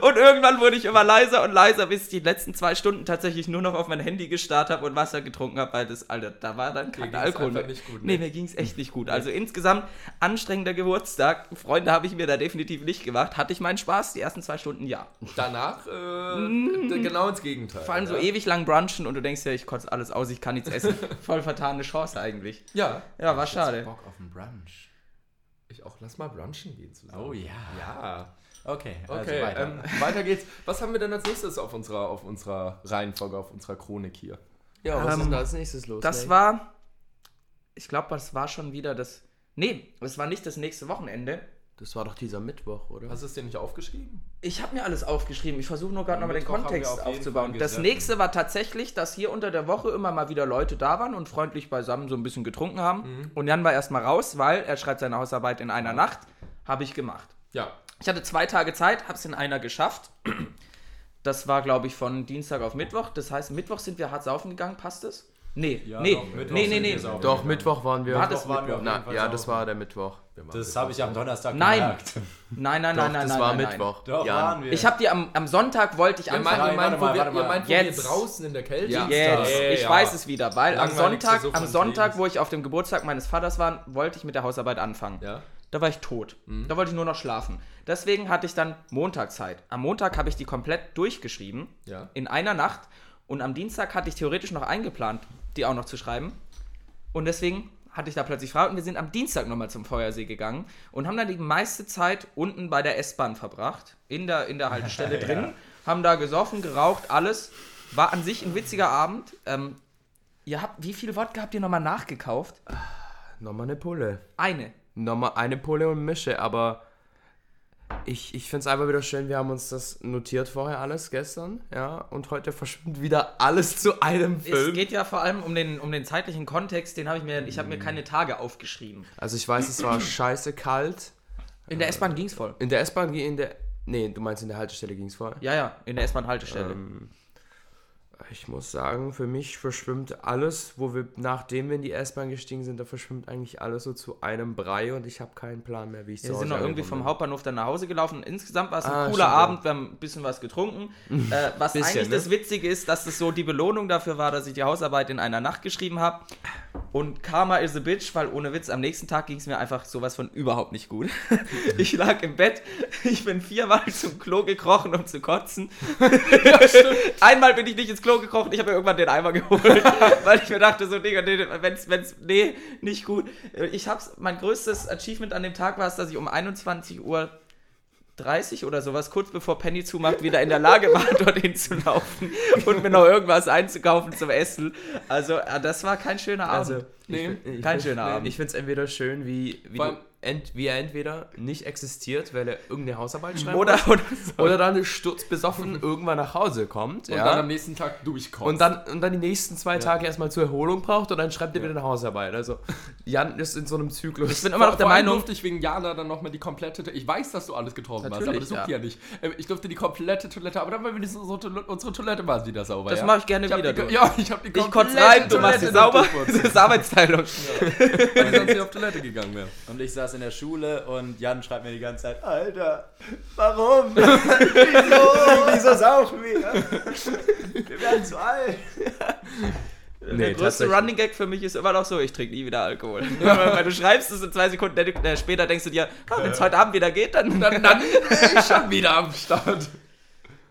Und irgendwann wurde ich immer leiser und leiser, bis ich die letzten zwei Stunden tatsächlich nur noch auf mein Handy gestarrt habe und Wasser getrunken habe, weil das, Alter, da war dann kein Alkohol nicht gut, nee, ne? mir ging es echt nicht gut. Mir Also insgesamt anstrengender Geburtstag. Freunde habe ich mir da definitiv nicht gemacht. Hatte ich meinen Spaß die ersten zwei Stunden? Ja. Danach äh, genau ins Gegenteil. Vor allem so ja. ewig lang brunchen und du denkst ja, ich kotze alles aus, ich kann nichts essen. *laughs* Voll vertane Chance eigentlich. Ja. Ja, war schade. Bock auf einen Brunch. Ich auch. Lass mal brunchen gehen zusammen. Oh ja. Ja. Okay, also Okay, weiter. ähm, weiter geht's. Was haben wir denn als nächstes auf unserer, auf unserer Reihenfolge, auf unserer Chronik hier? Ja, was Ähm, ist denn da als nächstes los? Das Nate? war, ich glaube, das war schon wieder das, nee, es war nicht das nächste Wochenende. Das war doch dieser Mittwoch, oder? Hast du es dir nicht aufgeschrieben? Ich habe mir alles aufgeschrieben. Ich versuche nur gerade nochmal den Kontext auf aufzubauen. Das nächste war tatsächlich, dass hier unter der Woche immer mal wieder Leute da waren und freundlich beisammen so ein bisschen getrunken haben. Mhm. Und Jan war erstmal raus, weil er schreibt seine Hausarbeit in einer Nacht. Habe ich gemacht. Ja. Ich hatte zwei Tage Zeit, habe es in einer geschafft. Das war, glaube ich, von Dienstag auf Mittwoch. Das heißt, Mittwoch sind wir hart saufen gegangen, passt es? Nee, Ja, nee, doch, Mittwoch nee, nee, nee. Doch, Mittwoch waren wir. War das waren wir auf Na, jeden Fall ja, das war der Mittwoch. Das habe ich am Donnerstag Nein. gemerkt. Nein, nein, Doch, nein, nein, das nein. war nein, Mittwoch. Doch, Jan. waren wir. Ich habe dir am, am Sonntag wollte ich anfangen. ihr meint, warte wo, mal, wir, warte ihr mal. meint, Jetzt. wir draußen in der Kälte Ja? Jetzt, ich Ja. weiß es wieder, weil am Sonntag, am Sonntag, wo ich auf dem Geburtstag meines Vaters war, wollte ich mit der Hausarbeit anfangen. Ja. Da war ich tot. Da wollte ich nur noch schlafen. Deswegen hatte ich dann Montag Zeit. Am Montag habe ich die komplett durchgeschrieben. Ja. In einer Nacht. Und am Dienstag hatte ich theoretisch noch eingeplant, die auch noch zu schreiben. Und deswegen hatte ich da plötzlich frei und wir sind am Dienstag nochmal zum Feuersee gegangen und haben dann die meiste Zeit unten bei der S-Bahn verbracht, in der, in der Haltestelle *laughs* drin, haben da gesoffen, geraucht, alles. War an sich ein witziger Abend. Ähm, ihr habt, wie viel Wodka habt ihr nochmal nachgekauft? Nochmal eine Pulle. Eine. Nochmal eine Pulle und Mische, aber ich, ich finde es einfach wieder schön, wir haben uns das notiert vorher alles gestern, ja, und heute verschwimmt wieder alles zu einem Es Film. geht ja vor allem um den, um den zeitlichen Kontext, den habe ich mir, ich habe mir keine Tage aufgeschrieben. Also ich weiß, es war *clears throat* scheiße kalt. In der S-Bahn ging es voll. In der S-Bahn, ging- in der, nee, du meinst in der Haltestelle ging es voll. Ja, ja, in der S-Bahn-Haltestelle. Ähm, ich muss sagen, für mich verschwimmt alles, wo wir, nachdem wir in die S-Bahn gestiegen sind, da verschwimmt eigentlich alles so zu einem Brei und ich habe keinen Plan mehr, wie ich Wir zu sind noch irgendwie vom. Hauptbahnhof dann nach Hause gelaufen. Insgesamt war es ein Ah, cooler ja. Abend, wir haben ein bisschen was getrunken. äh, *laughs* was Bisschen, eigentlich ne? das Witzige ist, dass das so die Belohnung dafür war, dass ich die Hausarbeit in einer Nacht geschrieben habe. Und Karma is a bitch, weil ohne Witz, am nächsten Tag ging es mir einfach sowas von überhaupt nicht gut. *laughs* ich lag im Bett, ich bin viermal *laughs* zum Klo gekrochen, um zu kotzen. Einmal bin ich nicht ins Klo gekrochen, ich habe mir irgendwann den Eimer *laughs* geholt, weil ich mir dachte, so, Digga, nee, wenn's, wenn's, nee, nicht gut. Ich hab's, mein größtes Achievement an dem Tag war es, dass ich um 21 Uhr 30 oder sowas, kurz bevor Penny zumacht, wieder in der Lage war, *laughs* dorthin zu laufen und mir noch irgendwas einzukaufen zum Essen. Also, äh, das war kein schöner Abend. Also, Nee, ich, ich kein schöner Abend. Ich finde es entweder schön, wie, wie, Vor du, ent, wie er entweder nicht existiert, weil er irgendeine Hausarbeit schreibt, oder, oder, oder dann sturzbesoffen *laughs* irgendwann nach Hause kommt. Und ja? dann am nächsten Tag durchkommt. und dann, und dann die nächsten zwei Tage erstmal zur Erholung braucht und dann schreibt er wieder eine Hausarbeit. Also Jan ist in so einem Zyklus. ich bin immer noch der Vor Meinung, durfte ich wegen Jana dann nochmal die komplette. Ich weiß, dass du alles getroffen hast, aber das juckt ja. ja nicht. Ähm, Ich durfte die komplette Toilette, aber dann war wenigstens unsere, Toilette- unsere Toilette war wieder sauber. Das ja? mach ich gerne hab wieder, Die, ja, ich hab die ich komplette kotze rein, du machst sie Toilette sauber. *laughs* Das ist Arbeitsteilung. Weil ich sonst nicht auf Toilette gegangen wäre. Und ich saß in der Schule und Jan schreibt mir die ganze Zeit, Alter, warum? *laughs* Wieso? Wieso saufen wir? Wir werden zu alt. nee, der größte. Running Gag für mich ist immer noch so, ich trinke nie wieder Alkohol. *laughs* weil du schreibst es in zwei Sekunden äh, später denkst du dir, wenn es heute Abend wieder geht, dann... Dann, dann *laughs* bin ich schon wieder am Start.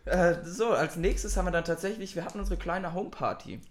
Äh, so, als nächstes haben wir dann tatsächlich, wir hatten unsere kleine Homeparty.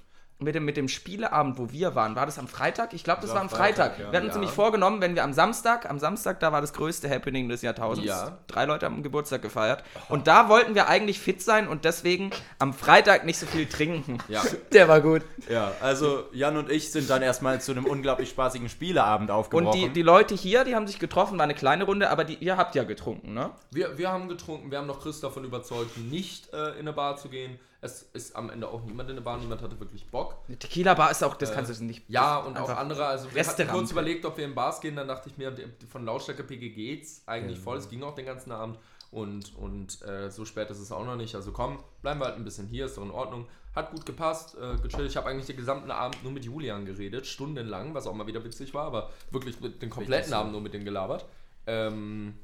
Mit dem, mit dem Spieleabend, wo wir waren. War das am Freitag? Ich glaube, das war war am Freitag. Freitag, ja. Wir hatten uns Ja. nämlich vorgenommen, wenn wir am Samstag, am Samstag, da war das größte Happening des Jahrtausends. Ja. Drei Leute haben Geburtstag gefeiert. Und da wollten wir eigentlich fit sein und deswegen am Freitag nicht so viel trinken. Ja. *laughs* Der war gut. Ja, also Jan und ich sind dann erstmal zu einem unglaublich spaßigen Spieleabend aufgebrochen. Und die, die Leute hier, die haben sich getroffen, war eine kleine Runde, aber die, ihr habt ja getrunken, ne? Wir, wir haben getrunken, wir haben noch Chris davon überzeugt, nicht äh, in eine Bar zu gehen. Es ist am Ende auch niemand in eine Bar, niemand hatte wirklich Bock. Eine Tequila-Bar ist auch, das kannst du nicht. Ja, und auch andere. Also wir hatten kurz überlegt, ob wir in Bars gehen. Dann dachte ich mir, von Lautstärke PG geht's eigentlich voll. Es ging auch den ganzen Abend. Und, und äh, so spät ist es auch noch nicht. Also komm, bleiben wir halt ein bisschen hier, ist doch in Ordnung. Hat gut gepasst, äh, gechillt. Ich habe eigentlich den gesamten Abend nur mit Julian geredet, stundenlang, was auch mal wieder witzig war, aber wirklich mit den kompletten. Abend nur mit denen gelabert. Ähm,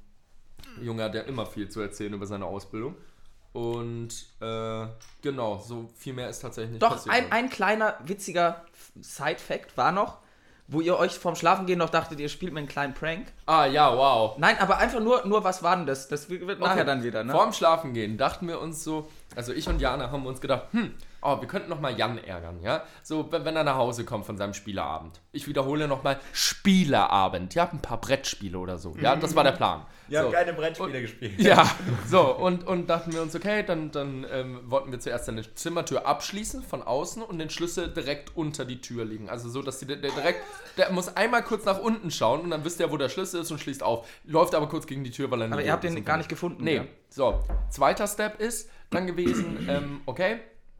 Junge hat ja immer viel zu erzählen über seine Ausbildung. Und äh, genau, so viel mehr ist tatsächlich nicht Doch, passiert. ein, ein kleiner witziger Side-Fact war noch, wo ihr euch vorm Schlafengehen noch dachtet, ihr spielt mir einen kleinen Prank. Ah, ja, wow. Nein, aber einfach nur, nur was war denn das? Das wird nachher Okay. dann wieder, ne? Vorm Schlafen gehen dachten wir uns so, also ich und Jana haben uns gedacht, hm, oh, wir könnten noch mal Jan ärgern, ja? So, wenn er nach Hause kommt von seinem Spieleabend. Ich wiederhole noch mal Spieleabend. Ja, ein paar Brettspiele oder so. Ja, das war der Plan. Wir so. haben keine Brettspiele gespielt. *laughs* Ja, so, und, und dachten wir uns, okay, dann, dann ähm, wollten wir zuerst eine Zimmertür abschließen von außen und den Schlüssel direkt unter die Tür legen. Also so, dass die, der direkt, der muss einmal kurz nach unten schauen und dann wisst ihr, wo der Schlüssel ist und schließt auf. Läuft aber kurz gegen die Tür, weil er aber nicht ihr habt den und gar nicht gefunden. Nee, ja? so. Zweiter Step ist dann gewesen, ähm, okay,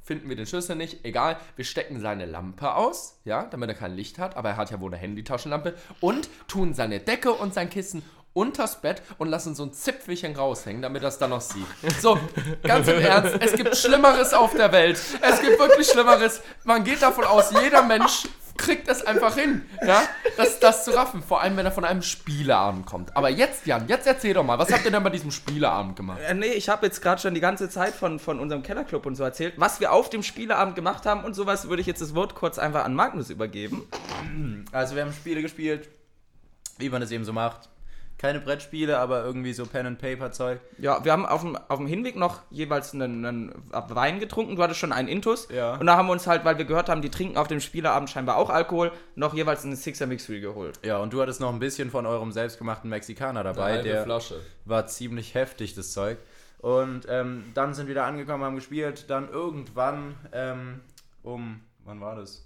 finden wir den Schlüssel nicht, egal, wir stecken seine Lampe aus, ja, damit er kein Licht hat, aber er hat ja wohl eine Handytaschenlampe und tun seine Decke und sein Kissen unters Bett und lassen so ein Zipfelchen raushängen, damit es dann noch sieht. So, ganz im Ernst, es gibt Schlimmeres auf der Welt. Es gibt wirklich Schlimmeres. Man geht davon aus, jeder Mensch kriegt es einfach hin, ja, das, das zu raffen. Vor allem, wenn er von einem Spieleabend kommt. Aber jetzt, Jan, jetzt erzähl doch mal, was habt ihr denn bei diesem Spieleabend gemacht? Äh, nee, ich habe jetzt gerade schon die ganze Zeit von, von unserem Kellerclub und so erzählt. Was wir auf dem Spieleabend gemacht haben und sowas, würde ich jetzt das Wort kurz einfach an Magnus übergeben. Also wir haben Spiele gespielt, wie man es eben so macht. Keine Brettspiele, aber irgendwie so Pen-and-Paper-Zeug. Ja, wir haben auf dem, auf dem Hinweg noch jeweils einen, einen Wein getrunken. Du hattest schon einen Intus. Ja. Und da haben wir uns halt, weil wir gehört haben, die trinken auf dem Spieleabend scheinbar auch Alkohol, noch jeweils einen Sixer Mixery geholt. Ja, und du hattest noch ein bisschen von eurem selbstgemachten Mexikaner dabei. halbe der Flasche. war ziemlich heftig, das Zeug. Und ähm, dann sind wir da angekommen, haben gespielt. Dann irgendwann ähm, um, wann war das?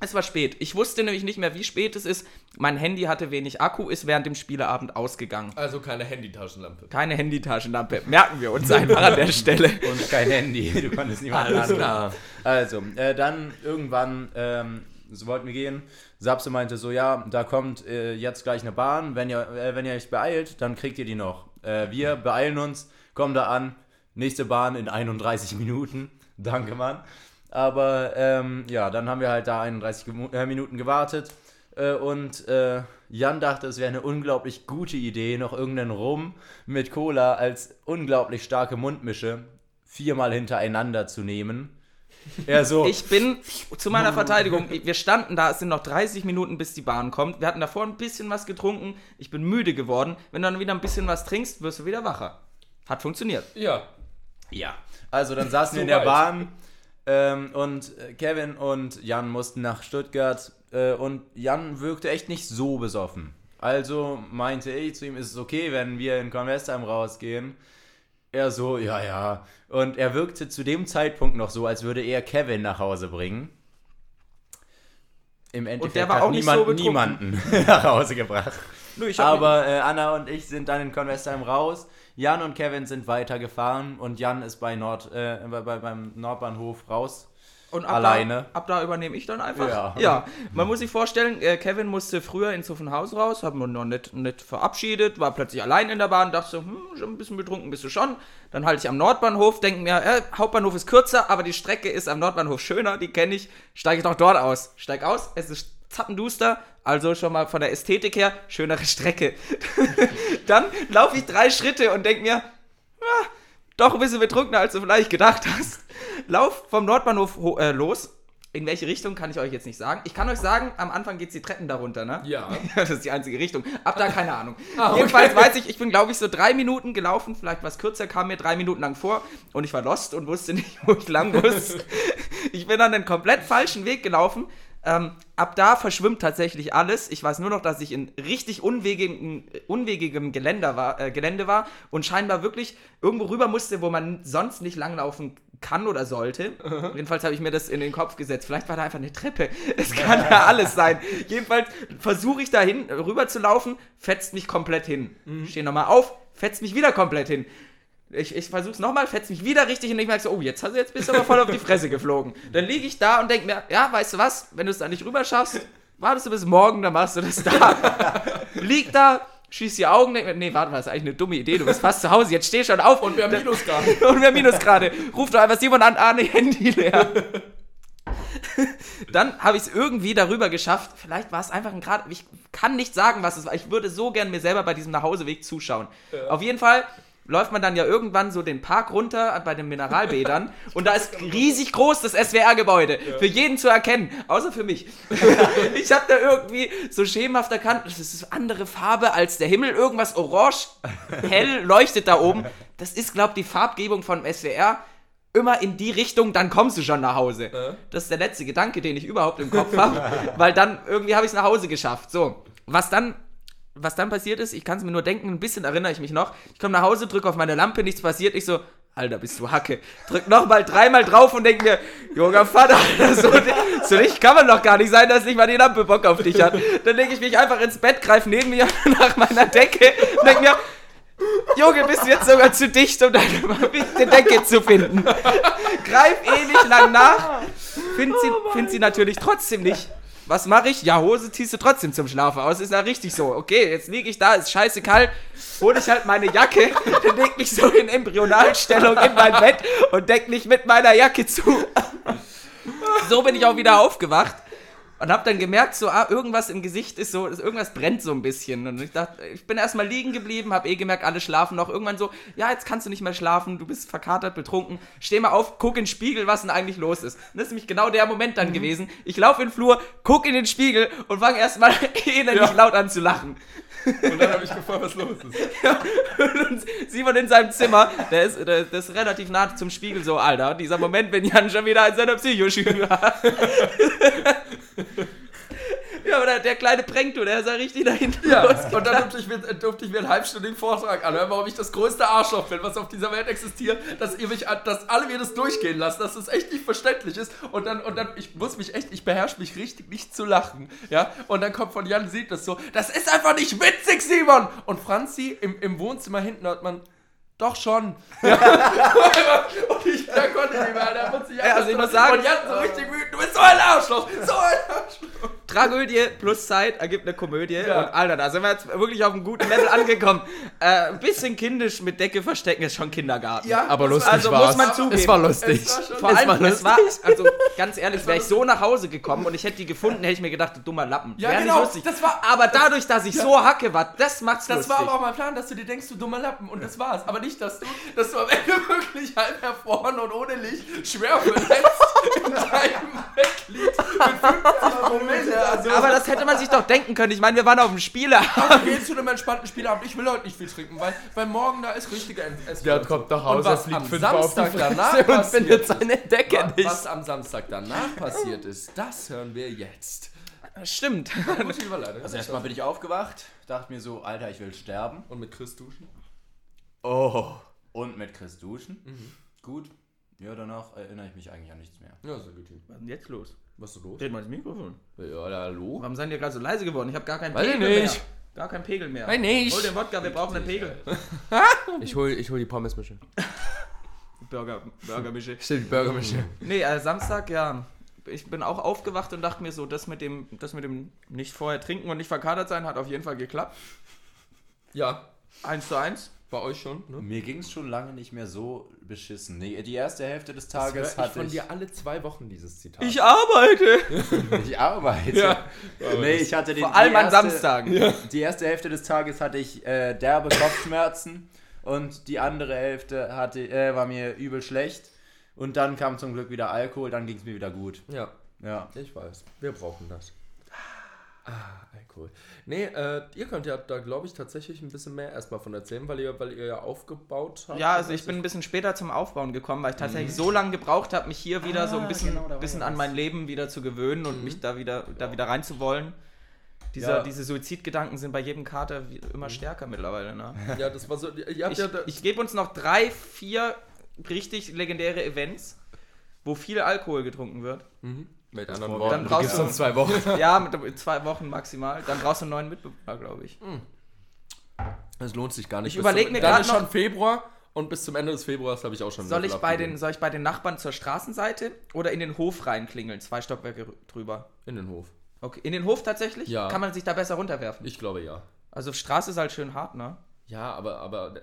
Es war spät. Ich wusste nämlich nicht mehr, wie spät es ist. Mein Handy hatte wenig Akku, ist während dem Spieleabend ausgegangen. Also keine Handytaschenlampe. Keine Handytaschenlampe. Merken wir uns einfach an der *laughs* Stelle. Und kein Handy. Du konntest niemanden Alles klar. Also, äh, dann irgendwann ähm, so wollten wir gehen. Sapse meinte so, ja, da kommt äh, jetzt gleich eine Bahn. Wenn ihr, äh, wenn ihr euch beeilt, dann kriegt ihr die noch. Äh, wir beeilen uns, kommen da an. Nächste Bahn in 31 Minuten. Danke, Mann. Aber ähm, ja, dann haben wir halt da 31 Gemu- äh, Minuten gewartet. Äh, und äh, Jan dachte, es wäre eine unglaublich gute Idee, noch irgendeinen Rum mit Cola als unglaublich starke Mundmische viermal hintereinander zu nehmen. Er so, *laughs* Ich bin zu meiner Verteidigung, wir standen da, es sind noch 30 Minuten, bis die Bahn kommt. Wir hatten davor ein bisschen was getrunken. Ich bin müde geworden. Wenn du dann wieder ein bisschen was trinkst, wirst du wieder wacher. Hat funktioniert. Ja. Ja. Also dann saßen wir in der weit. Bahn ähm, und äh, Kevin und Jan mussten nach Stuttgart äh, und Jan wirkte echt nicht so besoffen. Also meinte ich zu ihm, ist es okay, wenn wir in Convestheim rausgehen? Er so, ja, ja. Und er wirkte zu dem Zeitpunkt noch so, als würde er Kevin nach Hause bringen. Im Endeffekt der war auch nicht niemand, so niemanden *laughs* nach Hause gebracht. Hab Aber äh, Anna und ich sind dann in Convestheim raus. Jan und Kevin sind weitergefahren und Jan ist bei Nord, äh, bei, bei, beim Nordbahnhof raus. Und ab Alleine. Da, ab da übernehme ich dann einfach. Ja. ja. Man muss sich vorstellen, äh, Kevin musste früher ins Zuffenhaus raus, haben wir noch nicht, nicht verabschiedet, war plötzlich allein in der Bahn, dachte so, hm, schon ein bisschen betrunken bist du schon. Dann halte ich am Nordbahnhof, denke mir, äh, Hauptbahnhof ist kürzer, aber die Strecke ist am Nordbahnhof schöner, die kenne ich, steige ich doch dort aus. Steig aus, es ist zappenduster, also schon mal von der Ästhetik her, schönere Strecke. *laughs* dann laufe ich drei Schritte und denke mir, ah, doch ein bisschen betrunkener, als du vielleicht gedacht hast. Lauf vom Nordbahnhof ho- äh, los. In welche Richtung kann ich euch jetzt nicht sagen. Ich kann euch sagen, am Anfang geht's die Treppen darunter, ne? Ja. *laughs* das ist die einzige Richtung. Ab da keine Ahnung. *laughs* Ah, okay. Jedenfalls weiß ich, ich bin glaube ich so drei Minuten gelaufen, vielleicht was kürzer, kam mir drei Minuten lang vor und ich war lost und wusste nicht, wo ich lang muss. ich bin dann den komplett falschen Weg gelaufen. Ähm, ab da verschwimmt tatsächlich alles. Ich weiß nur noch, dass ich in richtig unwegigem, unwegigem Geländer war, äh, Gelände war und scheinbar wirklich irgendwo rüber musste, wo man sonst nicht langlaufen kann oder sollte. Jedenfalls habe ich mir das in den Kopf gesetzt. Vielleicht war da einfach eine Treppe. *laughs* Es kann ja *laughs* alles sein. Jedenfalls versuche ich dahin rüber zu laufen, fetzt mich komplett hin. Stehe nochmal auf, fetzt mich wieder komplett hin. Ich, ich versuch's nochmal, fetzt mich wieder richtig hin und ich merke so, oh, jetzt, hast jetzt bist du aber voll auf die Fresse geflogen. Dann liege ich da und denke mir, ja, weißt du was, wenn du es da nicht rüber schaffst, wartest du bis morgen, dann machst du das da. *laughs* Lieg da, schließ die Augen, denk mir, nee, warte mal, das ist eigentlich eine dumme Idee, du bist fast zu Hause, jetzt steh schon auf. Und wir haben Minusgrad. *laughs* Und wir Minusgrade. Ruf doch einfach Simon an, Arne, Handy leer. *laughs* Dann habe ich es irgendwie darüber geschafft. Vielleicht war es einfach ein Grad. Ich kann nicht sagen, was es war. Ich würde so gern mir selber bei diesem Nachhauseweg zuschauen. Auf jeden Fall läuft man dann ja irgendwann so den Park runter bei den Mineralbädern *laughs* und da ist riesig groß das SWR-Gebäude. Für jeden zu erkennen, außer für mich. *laughs* ich habe da irgendwie so schemenhaft erkannt, das ist eine andere Farbe als der Himmel, irgendwas orange, hell leuchtet da oben. Das ist, glaube ich, die Farbgebung von SWR. Immer in die Richtung, dann kommst du schon nach Hause. Das ist der letzte Gedanke, den ich überhaupt im Kopf habe, *laughs* weil dann irgendwie habe ich es nach Hause geschafft. So, was dann was dann passiert ist, ich kann es mir nur denken, ein bisschen erinnere ich mich noch. Ich komme nach Hause, drücke auf meine Lampe, nichts passiert. Ich so, Alter, bist du Hacke. Drück nochmal dreimal drauf und denke mir, junger Vater, so, so nicht kann man doch gar nicht sein, dass nicht mal die Lampe Bock auf dich hat. Dann lege ich mich einfach ins Bett, greife neben mir *laughs* nach meiner Decke und denke mir, Junge, bist du jetzt sogar zu dicht, um deine Decke zu finden. Greif ewig lang nach, find sie, find sie natürlich trotzdem nicht. Was mache ich? Ja, Hose ziehst du trotzdem zum Schlafen aus. Ist ja richtig so. Okay, jetzt liege ich da, ist scheiße kalt. Hole ich halt meine Jacke, *laughs* leg mich so in Embryonalstellung in mein Bett und deck mich mit meiner Jacke zu. So bin ich auch wieder aufgewacht und hab dann gemerkt, so, ah, irgendwas im Gesicht ist so, irgendwas brennt so ein bisschen. Und ich dachte, ich bin erstmal liegen geblieben, hab eh gemerkt, alle schlafen noch. Irgendwann so, ja, jetzt kannst du nicht mehr schlafen, du bist verkatert, betrunken. Steh mal auf, guck in den Spiegel, was denn eigentlich los ist. Und das ist nämlich genau der Moment dann gewesen. Ich laufe in den Flur, guck in den Spiegel und fange erstmal *laughs* innerlich laut an zu lachen. Und dann habe ich gefragt, was los ist. *laughs* Ja, und Simon in seinem Zimmer, der ist, der, der ist relativ nah zum Spiegel so, Alter. Dieser Moment, wenn Jan schon wieder in seiner Psychoschule war. Ja, aber der, kleine Pränkto, der ist ja richtig da hinten Ja, und dann durfte ich, mir, durfte ich mir einen halbstündigen Vortrag anhören, warum ich das größte Arschloch bin, was auf dieser Welt existiert, dass ihr mich, dass alle mir das durchgehen lassen, dass das echt nicht verständlich ist und dann, und dann, ich muss mich echt, ich beherrsche mich richtig nicht zu lachen, ja, und dann kommt von Jan, sieht das so, das ist einfach nicht witzig, Simon! Und Franzi im, im Wohnzimmer hinten hört man, doch schon. Ja. *laughs* und ich, da konnte ich nicht mehr, da muss ich Ja, also ich muss sagen- und Jan so richtig wütend, du bist so ein Arschloch, so ein Arschloch. Tragödie plus Zeit ergibt eine Komödie. Ja. Und Alter, da sind wir jetzt wirklich auf einem guten Level angekommen. *laughs* Äh, ein bisschen kindisch mit Decke verstecken ist schon Kindergarten. Ja, Aber das lustig also war's. muss man zugeben. Es war lustig. Es war Vor Es allem, war es war, lustig. also *laughs* ganz ehrlich, wäre ich so nach Hause gekommen und ich hätte die gefunden, hätte ich mir gedacht, du dummer Lappen. Ja, Wär genau, lustig. das war- aber dadurch, dass ich so hacke war, das macht's Das lustig. war aber auch mein Plan, dass du dir denkst, du dummer Lappen. Und das war's. Aber nicht, dass du, dass du am Ende *laughs* wirklich halb hervorn und ohne Licht schwer verletzt in deinem Bett liegst. Mit 50 Promille. Also, aber das hätte man sich doch denken können. Ich meine, wir waren auf dem Spieleabend. wir gehen zu einem entspannten Spielabend. Ich will heute nicht viel trinken, weil, weil morgen da ist richtiger Ess. Der kommt nach Und Hause, was fliegt am fünfmal auf die Samstag danach und passiert findet ist. seine Decke Wa- nicht. Was am Samstag danach passiert ist, das hören wir jetzt. Stimmt. Also erstmal bin ich aufgewacht, dachte mir so, Alter, ich will sterben. Und mit Chris duschen? Oh. Und mit Chris duschen. Gut. Ja, danach erinnere ich mich eigentlich an nichts mehr. Ja, sehr gut. Was ist denn jetzt los? Was ist los? Red mal ins Mikrofon. Ja, hallo? Warum seid ihr gerade so leise geworden? Ich habe gar keinen Weiß ich Pegel nicht. mehr. Gar keinen Pegel mehr. Weiß nicht. Hol den Wodka, wir brauchen einen Pegel. *laughs* Ich hol, ich hol die Pommesmische. *laughs* Burger, Burgermische. Die Burgermische. Nee, äh, Samstag, ja. Ich bin auch aufgewacht und dachte mir so, das mit dem, das mit dem nicht vorher trinken und nicht verkatert sein hat auf jeden Fall geklappt. Ja, Eins zu eins. Bei euch schon, ne? Mir ging es schon lange nicht mehr so beschissen. Nee, die erste Hälfte des Das Tages ich hatte von ich. dir alle zwei Wochen dieses Zitat. Ich arbeite. *laughs* Ich arbeite. Ja. Nee, ich hatte den, Vor allem die an erste- Samstagen. Die erste Hälfte des Tages hatte ich äh, derbe Kopfschmerzen und die andere Hälfte hatte, äh, war mir übel schlecht. Und dann kam zum Glück wieder Alkohol, dann ging es mir wieder gut. Ja, Ja. ich weiß. Wir brauchen das. Ah, Alkohol. Nee, äh, ihr könnt ja da, glaube ich, tatsächlich ein bisschen mehr erstmal von erzählen, weil ihr, weil ihr ja aufgebaut habt. Ja, also ich bin ein bisschen später zum Aufbauen gekommen, weil ich tatsächlich so lange gebraucht habe, mich hier wieder so ein bisschen, genau, bisschen an mein Leben wieder zu gewöhnen und mich da wieder, da wieder reinzuwollen. Dieser, Ja. Diese Suizidgedanken sind bei jedem Kater immer stärker mittlerweile. Ne? *laughs* Ja, das war so. Ich, ja ich gebe uns noch drei, vier richtig legendäre Events, wo viel Alkohol getrunken wird. Mit anderen Dann Worten. brauchst Gibt's du noch zwei Wochen. *laughs* ja, mit zwei Wochen maximal. Dann brauchst du einen neuen Mitbewohner, glaube ich. Es lohnt sich gar nicht. Ich Bis überleg zum- mir dann ist schon Februar und bis zum Ende des Februars habe ich auch schon. Soll ich, bei den, soll ich bei den Nachbarn zur Straßenseite oder in den Hof reinklingeln? Zwei Stockwerke rü- drüber. In den Hof. Okay, in den Hof tatsächlich? Ja. Kann man sich da besser runterwerfen? Ich glaube ja. Also Straße ist halt schön hart, ne? Ja, aber. aber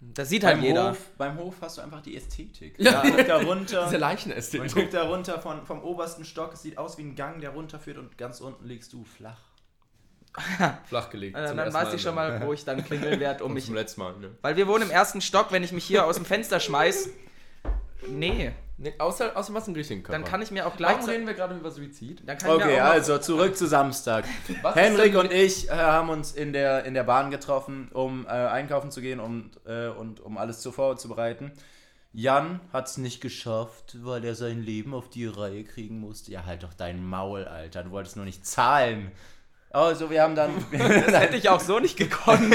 Das sieht halt Beim jeder. Hof, beim Hof hast du einfach die Ästhetik. Ja. Man guckt da runter. *laughs* diese Leichenästhetik. Man guckt da runter von, vom obersten Stock. Es sieht aus wie ein Gang, der runterführt und ganz unten liegst du flach. *laughs* Flachgelegt. Äh, zum dann ersten weiß Mal ich schon mal, wo ich dann klingeln werde, um Und mich. zum letzten Mal, ne? Weil wir wohnen im ersten Stock, wenn ich mich hier aus dem Fenster schmeiß. Nee, Nee, außer, außer was im richtigen Körper. dann kann ich mir auch Warum gleichzeitig. reden wir gerade über Suizid? Dann kann ich Okay, mir auch noch- also zurück zu Samstag. *laughs* Henrik und ich äh, haben uns in der, in der Bahn getroffen, um äh, einkaufen zu gehen und, äh, und um alles zu vorzubereiten. Jan hat es nicht geschafft, weil er sein Leben auf die Reihe kriegen musste. Ja, halt doch dein Maul, Alter. Du wolltest nur nicht zahlen. Also, wir haben dann. *laughs* Das hätte ich auch so nicht gekonnt. *laughs*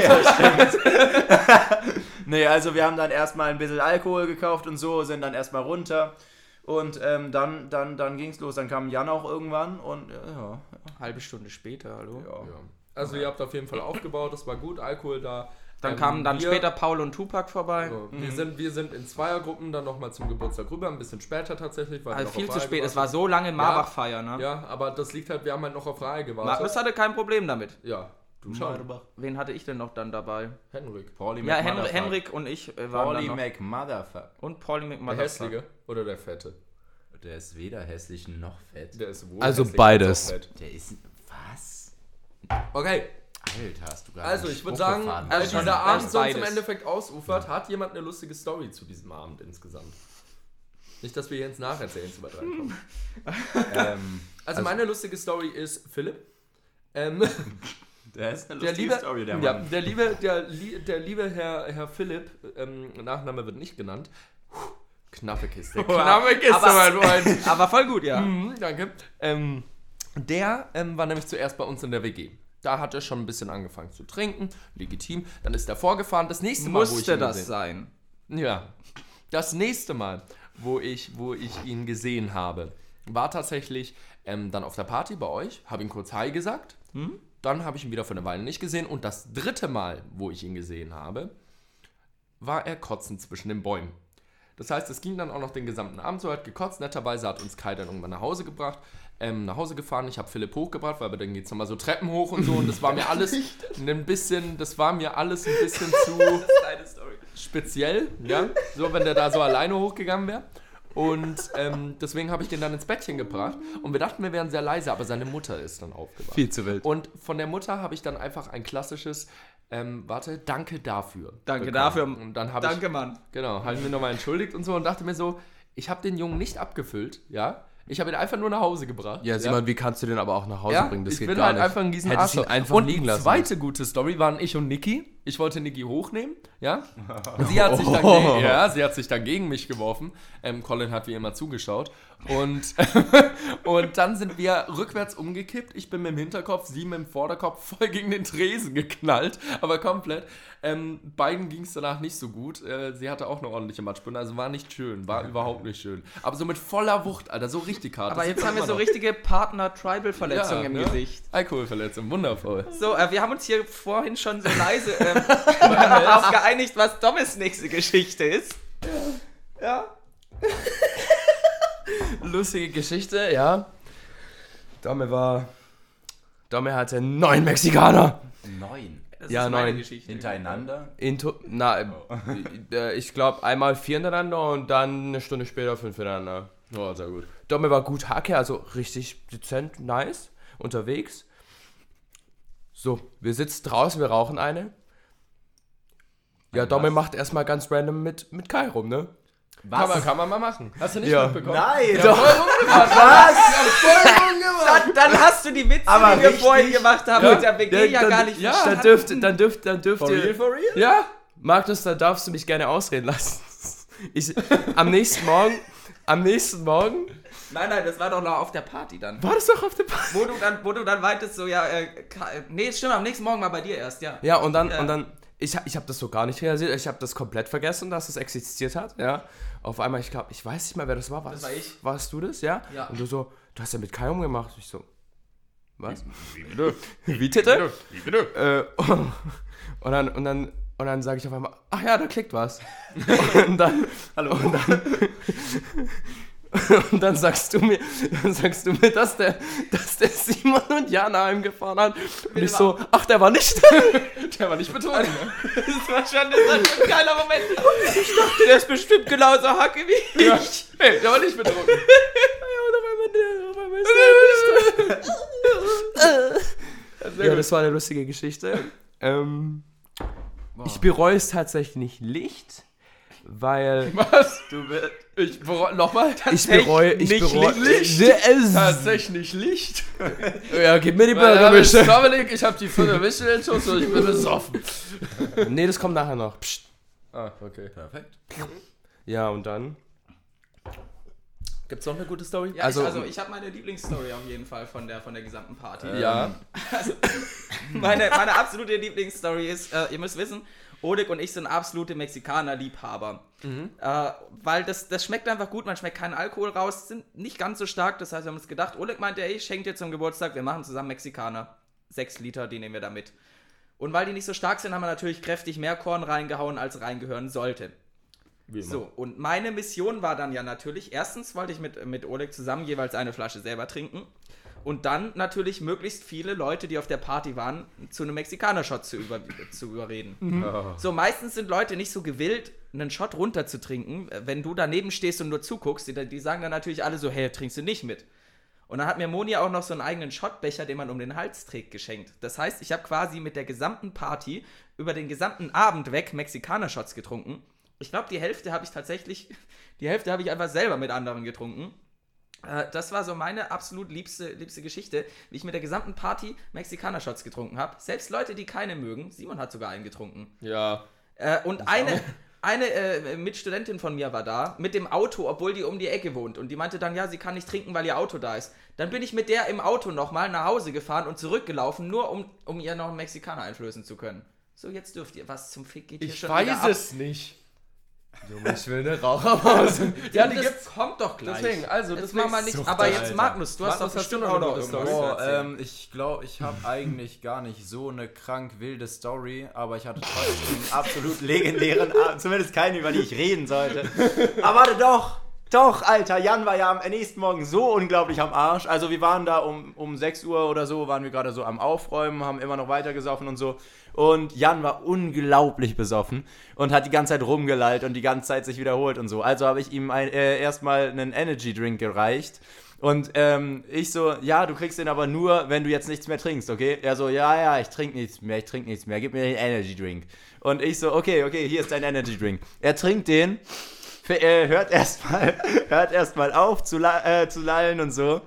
Nee, also wir haben dann erstmal ein bisschen Alkohol gekauft und so, sind dann erstmal runter. Und ähm, dann, dann, dann ging es los. Dann kam Jan auch irgendwann und äh, ja. Halbe Stunde später, hallo. Ja. Also ihr habt auf jeden Fall aufgebaut, das war gut, Alkohol da. Dann Ähm, kamen dann wir- später Paul und Tupac vorbei. So, wir, sind, wir sind in Zweiergruppen dann nochmal zum Geburtstag rüber, ein bisschen später tatsächlich. Weil wir Also viel zu spät, es gewartet war so lange Marbach-Feier, ne? Ja, aber das liegt halt, wir haben halt noch auf Reihe gewartet. Magnus hatte kein Problem damit. Ja, du schon. Wen hatte ich denn noch dann dabei? Henrik. Pauli Ja, Hen. Henrik und ich äh, waren Pauli. McMotherfuck. Und Pauli Der McMotherfuck. hässliche oder der fette? Der ist weder hässlich noch fett. Der ist wohl Also beides. Der ist. Was? Okay, Alter, hast du gerade. also ich würde sagen, als Also dieser Abend das so zum beides. Endeffekt ausufert, hat jemand eine lustige Story zu diesem Abend insgesamt. Nicht, dass wir hier ins Nacherzählen zu weit *laughs* ähm, Also, meine lustige Story ist Philipp. Ähm, *laughs* der ist eine der lustige liebe, Story, der ja, Mann. der liebe, der, der liebe Herr, Herr Philipp, ähm, Nachname wird nicht genannt. Knappe Kiste. *laughs* Knappe Kiste, aber- mein Freund. *laughs* Aber voll gut, ja. Mhm, danke. Ähm, der ähm, war nämlich zuerst bei uns in der WG. Da hat er schon ein bisschen angefangen zu trinken, legitim. Dann ist er vorgefahren. Das nächste Mal, wo ich Musste ihn das gesehen- sein. Ja. Das nächste Mal, wo ich, wo ich ihn gesehen habe, war tatsächlich ähm, dann auf der Party bei euch. Habe ihm kurz Hi gesagt. Dann habe ich ihn wieder für eine Weile nicht gesehen. Und das dritte Mal, wo ich ihn gesehen habe, war er kotzen zwischen den Bäumen. Das heißt, es ging dann auch noch den gesamten Abend so, er hat gekotzt. Netterweise hat uns Kai dann irgendwann nach Hause gebracht, ähm, nach Hause gefahren. Ich habe Philipp hochgebracht, weil dann geht es nochmal so Treppen hoch und so. Und das war mir *laughs* alles ein bisschen, das war mir alles ein bisschen *laughs* zu speziell, ja. So, wenn der da so alleine hochgegangen wäre. Und ähm, deswegen habe ich den dann ins Bettchen gebracht. Und wir dachten, wir wären sehr leise, aber seine Mutter ist dann aufgewacht. Viel zu wild. Und von der Mutter habe ich dann einfach ein klassisches, ähm, warte, danke dafür. Danke bekommen. dafür. Und dann habe ich, Danke, Mann. genau, habe ich mir nochmal entschuldigt und so und dachte mir so, ich habe den Jungen nicht abgefüllt, ja. Ich habe ihn einfach nur nach Hause gebracht. Ja, Simon, wie kannst du den aber auch nach Hause Ja, bringen? Das ich geht bin gar halt nicht. einfach ein riesen Hättest ihn einfach Und liegen die lassen. zweite gute Story waren ich und Niki. Ich wollte Niki hochnehmen, ja. *laughs* Sie hat sich dann, gegen, ja, sie hat sich dann gegen mich geworfen. Ähm, Colin hat wie immer zugeschaut. Und, *laughs* und dann sind wir rückwärts umgekippt. Ich bin mit dem Hinterkopf, sie mit dem Vorderkopf voll gegen den Tresen geknallt. Aber komplett. Ähm, beiden ging es danach nicht so gut. Äh, sie hatte auch eine ordentliche Matschbinde. Also war nicht schön. War überhaupt nicht schön. Aber so mit voller Wucht, Alter. So richtig hart. Aber jetzt haben wir so noch. richtige Partner-Tribal-Verletzungen Ja, im ne? Gesicht. Alkoholverletzung, wundervoll. So, äh, wir haben uns hier vorhin schon so leise *laughs* ähm, darauf geeinigt, was Dommes nächste Geschichte ist. Ja. *laughs* Lustige Geschichte, ja. Domme war. Domme hatte neun Mexikaner. Neun. Das Ja, ist meine neun. Geschichte. Hintereinander? Into, na, äh, ich glaube einmal vier hintereinander und dann eine Stunde später fünf hintereinander. Oh, sehr gut. Domme war gut Hacke, also richtig dezent, nice, unterwegs. So, wir sitzen draußen, wir rauchen eine. Ja, Domme macht erstmal ganz random mit, mit Kai rum, ne? Kann man, kann man mal machen. Hast du nicht Ja. mitbekommen? Nein! Dann, dann hast du die Witze, Aber die wir richtig? vorhin gemacht haben, mit der WG ja, dann, gar nicht ja, verstanden. dann dürft, dann dürft, dann dürft For ihr, real, for real? Ja, Markus, da darfst du mich gerne ausreden lassen. *laughs* Ich, am nächsten Morgen, am nächsten Morgen, Nein, nein, das war doch noch auf der Party dann. war das doch auf der Party? Wo du dann, wo du dann weitest, so, ja, äh, nee, stimmt, am nächsten Morgen mal bei dir erst, ja. Ja, und dann, Ja. und dann, ich, ich habe das so gar nicht realisiert, ich habe das komplett vergessen, dass es existiert hat, ja. Auf einmal, ich glaube, ich weiß nicht mehr, wer das war. war Das war ich. Warst du das, ja? Ja. Und du so, du hast ja mit Kai umgemacht. Ich so, was? *laughs* Wie bitte? Wie bitte? Wie bitte? Äh, *laughs* und dann, und dann, und dann sage ich auf einmal, ach ja, da klickt was. *laughs* und dann, Hallo. Und dann, *laughs* und dann sagst du mir, dann sagst du mir, dass der, dass der Simon und Jana heimgefahren hat. Und ich so, ach, der war nicht. *laughs* Der war nicht betrunken. ne? Das war schon, das war schon ein geiler Moment. Ich dachte, der ist bestimmt genauso hacke wie ich. Ja. Hey, der war nicht betrunken. *laughs* Ja, und auf einmal, der, auf einmal ist der nicht ja, das war eine lustige Geschichte. Ähm, ich bereue es tatsächlich nicht, weil Was? Du wirst. Ich bereue. Nochmal? ich bereue, ich nicht bereue, Licht. Es- Tatsächlich Licht. Ja, gib mir die ist Burgermische. Dominik, ich habe die Viertel Michelin-Toast und ich bin besoffen. Nee, das kommt nachher noch. Psst. Ah, okay. Perfekt. Ja, und dann? Gibt's noch eine gute Story? Ja, Also- ich, also ich habe meine Lieblingsstory auf jeden Fall von der, von der gesamten Party. Ja. *laughs* Meine, meine absolute Lieblingsstory ist, äh, ihr müsst wissen, Oleg und ich sind absolute Mexikaner-Liebhaber. Äh, weil das, das schmeckt einfach gut, man schmeckt keinen Alkohol raus, sind nicht ganz so stark. Das heißt, wir haben uns gedacht, Oleg meinte, ey, ich schenke dir zum Geburtstag, wir machen zusammen Mexikaner. Sechs Liter, die nehmen wir da mit. Und weil die nicht so stark sind, haben wir natürlich kräftig mehr Korn reingehauen, als reingehören sollte. So, und meine Mission war dann ja natürlich, erstens wollte ich mit, mit Oleg zusammen jeweils eine Flasche selber trinken. Und dann natürlich möglichst viele Leute, die auf der Party waren, zu einem Mexikaner-Shot zu, über, *laughs* zu überreden. So, meistens sind Leute nicht so gewillt, einen Shot runterzutrinken. Wenn du daneben stehst und nur zuguckst, die, die sagen dann natürlich alle so, hey, trinkst du nicht mit. Und dann hat mir Moni auch noch so einen eigenen Shotbecher, den man um den Hals trägt, geschenkt. Das heißt, ich habe quasi mit der gesamten Party über den gesamten Abend weg Mexikaner-Shots getrunken. Ich glaube, die Hälfte habe ich tatsächlich, *laughs* die Hälfte habe ich einfach selber mit anderen getrunken. Äh, Das war so meine absolut liebste, liebste Geschichte, wie ich mit der gesamten Party Mexikaner-Shots getrunken habe. Selbst Leute, die keine mögen. Simon hat sogar einen getrunken. Ja. Äh, und eine, eine äh, Mitstudentin von mir war da mit dem Auto, obwohl die um die Ecke wohnt. Und die meinte dann, ja, sie kann nicht trinken, weil ihr Auto da ist. Dann bin ich mit der im Auto nochmal nach Hause gefahren und zurückgelaufen, nur um, um ihr noch einen Mexikaner einflößen zu können. So, jetzt dürft ihr. Was zum Fick geht hier Ich schon wieder weiß es nicht. Junge, ich will eine Raucherpause. Ja, die gibt's, kommt doch gleich. Deswegen, also, deswegen- machen wir nicht. Sucht Aber er, jetzt Alter. Magnus, du hast Magnus, doch hast du bestimmt noch auch eine noch irgendwas. Story? zu Boah, erzählen. ähm, ich glaube, ich habe eigentlich gar nicht so eine krank wilde Story, aber ich hatte trotzdem einen absolut legendären Abend. Zumindest keinen, über die ich reden sollte. *laughs* Aber warte doch! Doch, Alter, Jan war ja am nächsten Morgen so unglaublich am Arsch. Also wir waren da um, um 6 Uhr oder so, waren wir gerade so am Aufräumen, haben immer noch weiter gesoffen und so. Und Jan war unglaublich besoffen und hat die ganze Zeit rumgelallt und die ganze Zeit sich wiederholt und so. Also habe ich ihm ein, äh, erstmal einen Energy Drink gereicht. Und ähm, ich so, ja, du kriegst den aber nur, wenn du jetzt nichts mehr trinkst, okay? Er so, ja, ja, ich trinke nichts mehr, ich trinke nichts mehr, gib mir den Energy Drink. Und ich so, okay, okay, hier ist dein Energy Drink. Er trinkt den, äh, hört erstmal *laughs* hört erst mal auf zu, la äh, zu lallen und so.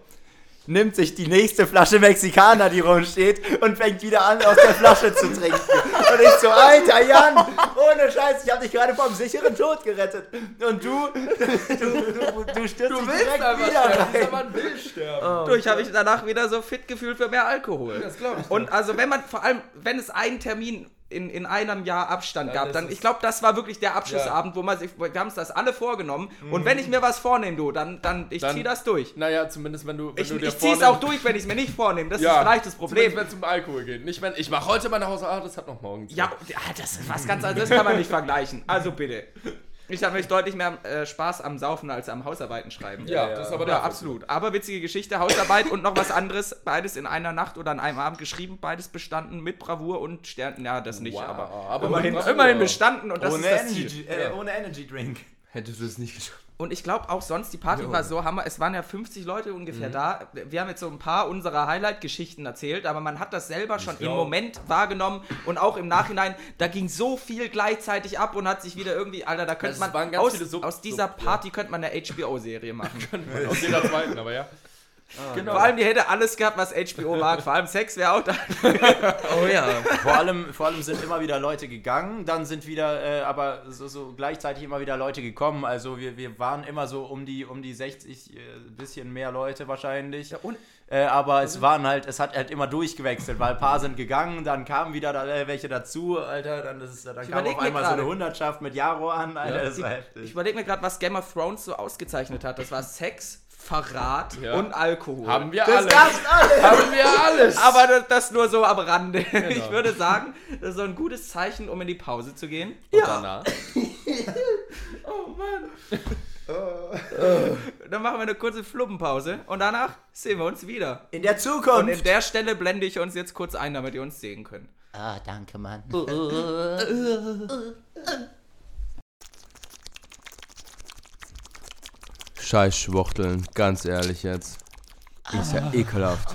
Nimmt sich die nächste Flasche Mexikaner, die rumsteht, und fängt wieder an, aus der Flasche zu trinken. Und ich so, Alter, Jan, ohne Scheiß, ich hab dich gerade vom sicheren Tod gerettet. Und du, *laughs* du, du, du stürzt dich direkt wieder rein. Dieser Mann will sterben. Du, ich habe mich danach wieder so fit gefühlt für mehr Alkohol. Das glaube ich. Und also wenn man, vor allem, wenn es einen Termin in, in einem Jahr Abstand Ja, gab, dann, ich glaube, das war wirklich der Abschlussabend, wo man sich, wir haben uns das alle vorgenommen. Und wenn ich mir was vornehme, du, dann, dann ich Dann- zieh das durch. Naja, zumindest wenn du, wenn Ich, du dir ich zieh's auch durch, wenn ich es mir nicht vornehme. Das Ja, ist vielleicht das Problem. Wenn es um Alkohol geht. Nicht, wenn ich mache heute mal nach Hause, ah, das hat noch morgen. Ja, ja, das ist was ganz anderes, das kann man nicht vergleichen. Also bitte. Ich habe mich deutlich mehr äh, Spaß am Saufen als am Hausarbeiten schreiben. Ja, das ist aber Ja, absolut. Aber witzige Geschichte, Hausarbeit und noch was anderes. Beides in einer Nacht oder an einem Abend geschrieben, beides bestanden mit Bravour und Sternen. Ja, das nicht, Wow, aber, aber immerhin, immerhin bestanden und das Ohne, ist das Ziel. Energy, äh, ohne Energy Drink. Hättest du es nicht geschafft. Und ich glaube auch sonst, die Party war so hammer. Es waren ja 50 Leute ungefähr da. Wir haben jetzt so ein paar unserer Highlight-Geschichten erzählt, aber man hat das selber schon im Moment wahrgenommen und auch im Nachhinein. Da ging so viel gleichzeitig ab und hat sich wieder irgendwie, Alter, da könnte man aus, aus dieser. Party könnte man eine HBO-Serie *laughs* machen. Aus jeder zweiten, aber ja. Genau. Vor allem, die hätte alles gehabt, was HBO mag. Vor allem Sex wäre auch da. *laughs* Oh ja. Vor allem, vor allem sind immer wieder Leute gegangen, dann sind wieder, äh, aber so, so gleichzeitig immer wieder Leute gekommen. Also wir, wir waren immer so um die, um die 60, äh, bisschen mehr Leute wahrscheinlich. und- äh, aber es waren halt, es hat halt immer durchgewechselt, weil ein paar sind gegangen, dann kamen wieder da, äh, welche dazu, Alter, dann, ist, dann kam auf einmal so eine. Hundertschaft mit Jaro an, Alter, das war heftig. Ich überlege mir gerade, was Game of Thrones so ausgezeichnet hat. Das war Sex, Verrat Ja. und Alkohol. Haben wir das alles. gab's alles! Haben wir alles. Aber das, das nur so am Rande. Ich würde sagen, das ist so ein gutes Zeichen, um in die Pause zu gehen. Und danach. *laughs* Oh Mann. *laughs* Dann machen wir eine kurze Flubbenpause und danach sehen wir uns wieder. In der Und Zukunft! in der Stelle blende ich uns jetzt kurz ein, damit ihr uns sehen könnt. ah, danke, Mann. *laughs* Scheiß Schwuchteln, ganz ehrlich jetzt. Ist ja ekelhaft.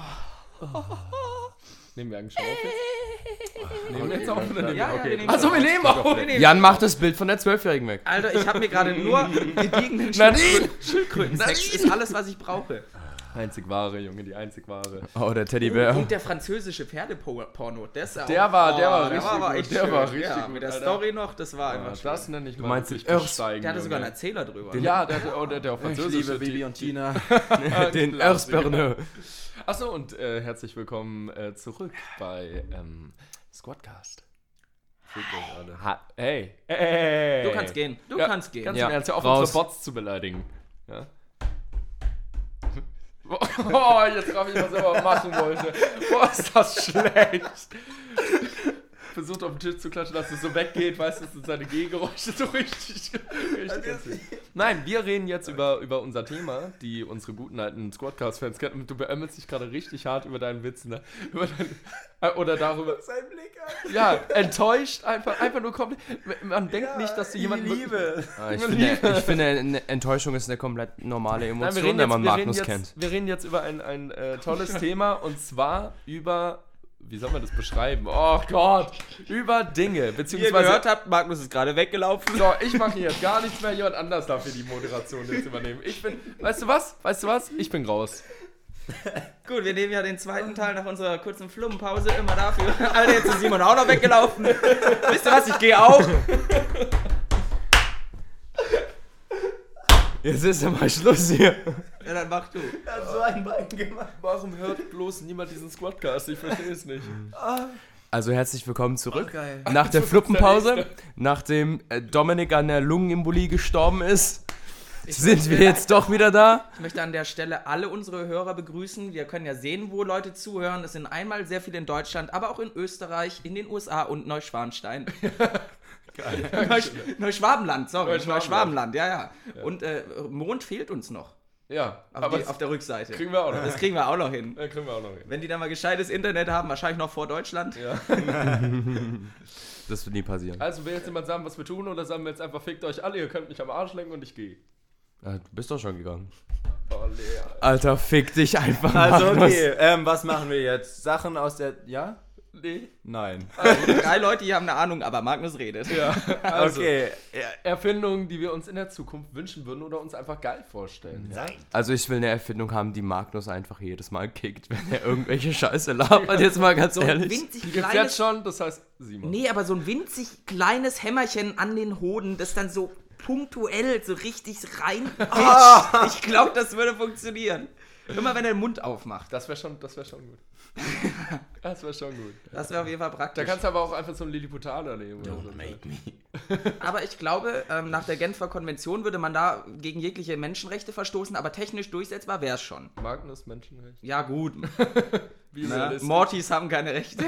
Nehmen wir auf jetzt? Nehmen wir jetzt auf oder nehmen Ja, wir? ja, Okay. Achso, wir nehmen nee. Jan macht das Bild von der Zwölfjährigen weg. Alter, ich habe mir gerade nur gediegenen! *laughs* Schildkröten- Schildkrötensex. Ist alles, was ich brauche. Einzig wahre, Junge, die einzig wahre. Oh, der Teddybär. Und der französische Pferdeporno. Der, ist ja Der auch- war- der oh, war der richtig war aber gut. echt Der schön. war richtig ja, gut, Mit der Alter. Story noch, das war Ja, einfach schön. das nenne ich mal meinst den Irrs- besteigen, Der hatte sogar einen. Erzähler drüber. Ja, der, der, der, der auf Ich Französisch. liebe Bibi und Tina. *laughs* *laughs* Den Klassiker. Erzberneux. Achso, und äh, herzlich willkommen äh, zurück bei ähm, Squadcast. Ha hey. hey. Du kannst gehen. Du Ja, kannst gehen. Ganz Ja, im Ernst, hör auf, raus. unsere Bots zu beleidigen. Ja? Oh, jetzt traf ich, was ich aber machen wollte. Boah, ist das schlecht. Versucht auf den Tisch zu klatschen, dass es so weggeht, weißt du, sind seine Gehgeräusche so richtig. richtig wild. Nein, wir reden jetzt über, über unser Thema, die unsere guten alten Squadcast-Fans kennen. Du beömmelst dich gerade richtig hart über deinen Witz, ne? Über dein, äh, oder darüber. *laughs* Sein Blick an. Ja, enttäuscht, einfach, einfach nur komplett. Man denkt nicht, dass du jemanden. Liebe. Ah, ich, finde, ich finde, eine Enttäuschung ist eine komplett normale Nein, Emotion, reden, wenn jetzt, man wir, Magnus jetzt, kennt. wir reden jetzt über ein, ein äh, tolles *laughs* Thema und zwar über. Wie soll man das beschreiben? Oh Gott! Über Dinge, Wie ihr beziehungsweise. gehört habt, Magnus ist gerade weggelaufen. So, ich mache hier jetzt gar nichts mehr, jemand anders darf hier die Moderation jetzt übernehmen. Ich bin. Weißt du was? Weißt du was? Ich bin raus. *laughs* Gut, wir nehmen ja den zweiten Teil nach unserer kurzen Flummenpause immer dafür. *laughs* Alter, jetzt ist Simon auch noch weggelaufen. *laughs* Wisst ihr was? Ich gehe auch. Jetzt ist ja mal Schluss hier. Ja, dann mach du. Er hat so ein Bein gemacht. Warum hört bloß niemand diesen Squadcast? Ich verstehe es nicht. Also herzlich willkommen zurück. Oh, geil. Nach der *laughs* Fluppenpause, nachdem äh, Dominik an der Lungenembolie gestorben ist, sind wir jetzt doch wieder da. Ich möchte an der Stelle alle unsere Hörer begrüßen. Wir können ja sehen, wo Leute zuhören. Es sind einmal sehr viele in Deutschland, aber auch in Österreich, in den USA und Neuschwanstein. *laughs* *laughs* Neusch Neuschwabenland, sorry. Neuschwabenland. Neuschwabenland, ja, ja. Und äh, Mond fehlt uns noch. Ja, Auf, aber die, auf der Rückseite. kriegen wir auch noch. das kriegen wir auch noch hin. Ja, kriegen wir auch noch hin. Wenn die dann mal gescheites Internet haben, wahrscheinlich noch vor Deutschland. Ja. *laughs* Das wird nie passieren. Also, will jetzt jemand sagen, was wir tun, oder sagen wir jetzt einfach, fickt euch alle, ihr könnt mich am Arsch lenken und ich gehe? Ah, du bist doch schon gegangen. Oh, Lea. Alter, fick dich einfach Also okay, ähm, was machen wir jetzt? Sachen aus der... Ja? Nee. Nein. *laughs* Drei Leute hier haben eine Ahnung, aber Magnus redet. Ja, also, Okay. Erfindungen, die wir uns in der Zukunft wünschen würden oder uns einfach geil vorstellen. Ja. Also ich will eine Erfindung haben, die Magnus einfach jedes Mal kickt, wenn er irgendwelche Scheiße labert. Jetzt mal ganz So ein ehrlich. winzig Die gibt's kleines jetzt schon, das heißt Simon. Nee, aber so ein winzig kleines Hämmerchen an den Hoden, das dann so punktuell so richtig rein. *laughs* Ich glaube, das würde funktionieren. Immer wenn er den Mund aufmacht. Das wäre schon, das wär schon gut. *laughs* das wäre schon gut. Das wäre auf jeden Fall Da praktisch. kannst du aber auch einfach so einen Lilliputaner nehmen. Oder so. *laughs* aber ich glaube, ähm, nach der Genfer Konvention würde man da gegen jegliche Menschenrechte verstoßen, aber technisch durchsetzbar wäre es schon. Magnus Menschenrecht. Ja, gut. *laughs* Wie Ne? realistisch. Mortys haben keine Rechte.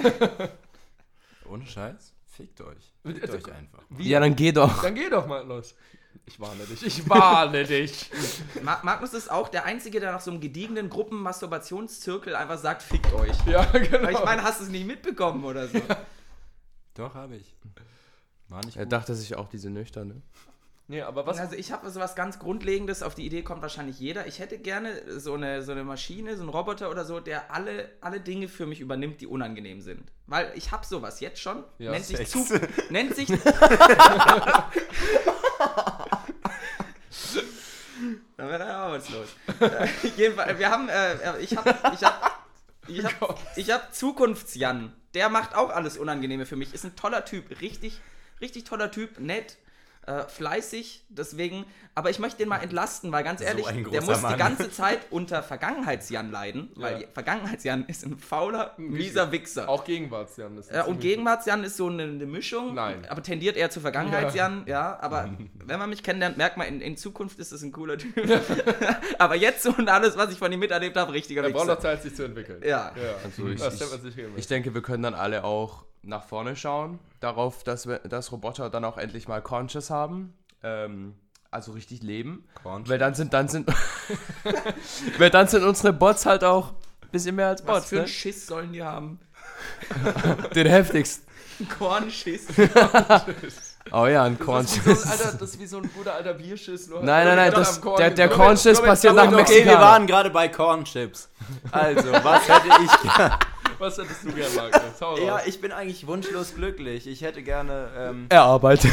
Ohne Scheiß? Fickt euch. Fickt Also, euch einfach. Wie? Ja, dann geh doch. Dann geh doch mal los. Ich warne dich. Ich warne dich. Ma Magnus ist auch der Einzige, der nach so einem gediegenen Gruppenmasturbationszirkel einfach sagt, fickt euch. Ja, genau. Weil ich meine, hast du es nicht mitbekommen oder so? Doch, habe ich. War nicht Er gut. dachte sich auch diese nüchterne. nee, aber was? Also ich habe so was ganz Grundlegendes, auf die Idee kommt wahrscheinlich jeder. Ich hätte gerne so eine, so eine Maschine, so einen Roboter oder so, der alle, alle Dinge für mich übernimmt, die unangenehm sind. Weil ich habe sowas jetzt schon. Ja, nennt, sich Sex. zu, nennt sich... *laughs* *laughs* Da wäre er arbeitslos. äh, *laughs* jedenfalls, wir haben, äh, ich habe, ich habe, ich habe, ich habe Zukunftsjan. Der macht auch alles Unangenehme für mich. Ist ein toller Typ, richtig, richtig toller Typ, nett, äh, fleißig, deswegen, aber ich möchte den mal entlasten, weil ganz ehrlich, ein der muss die Mann. ganze Zeit unter Vergangenheitsjan leiden, weil Ja. Vergangenheitsjan ist ein fauler, mieser Wichser. Auch Gegenwartsjan ist Ja, und Gegenwartsjan ist so eine, eine Mischung, Nein. aber tendiert eher zu Vergangenheitsjan, ja. aber *laughs* wenn man mich kennenlernt, merkt man, in, in Zukunft ist es ein cooler Typ. *laughs* aber jetzt so und alles, was ich von ihm miterlebt habe, richtiger Er braucht Wichser. noch Zeit, sich zu entwickeln. Ja. ja. Also ich, Das ich, ich denke, wir können dann alle auch nach vorne schauen, darauf, dass, wir, dass Roboter dann auch endlich mal Conscious haben. Ähm, also richtig leben. Conscious. Weil dann sind, dann sind, *laughs* weil dann sind unsere Bots halt auch ein bisschen mehr als Was Bots, für ein ne? Schiss sollen die haben? *laughs* Den heftigsten. Kornschiss. *laughs* Oh ja, ein Das ist, so ein alter, das ist wie so ein guter alter Bierschiss. Nur Nein, nein, nein, das, der, der. Conscious passiert nach Okay, wir waren gerade bei Corn Chips. Also, was hätte ich gern? Was hättest du gerne, Magnus? *laughs* Ja, ich bin eigentlich wunschlos glücklich. Ich hätte gerne ähm, Er arbeitet.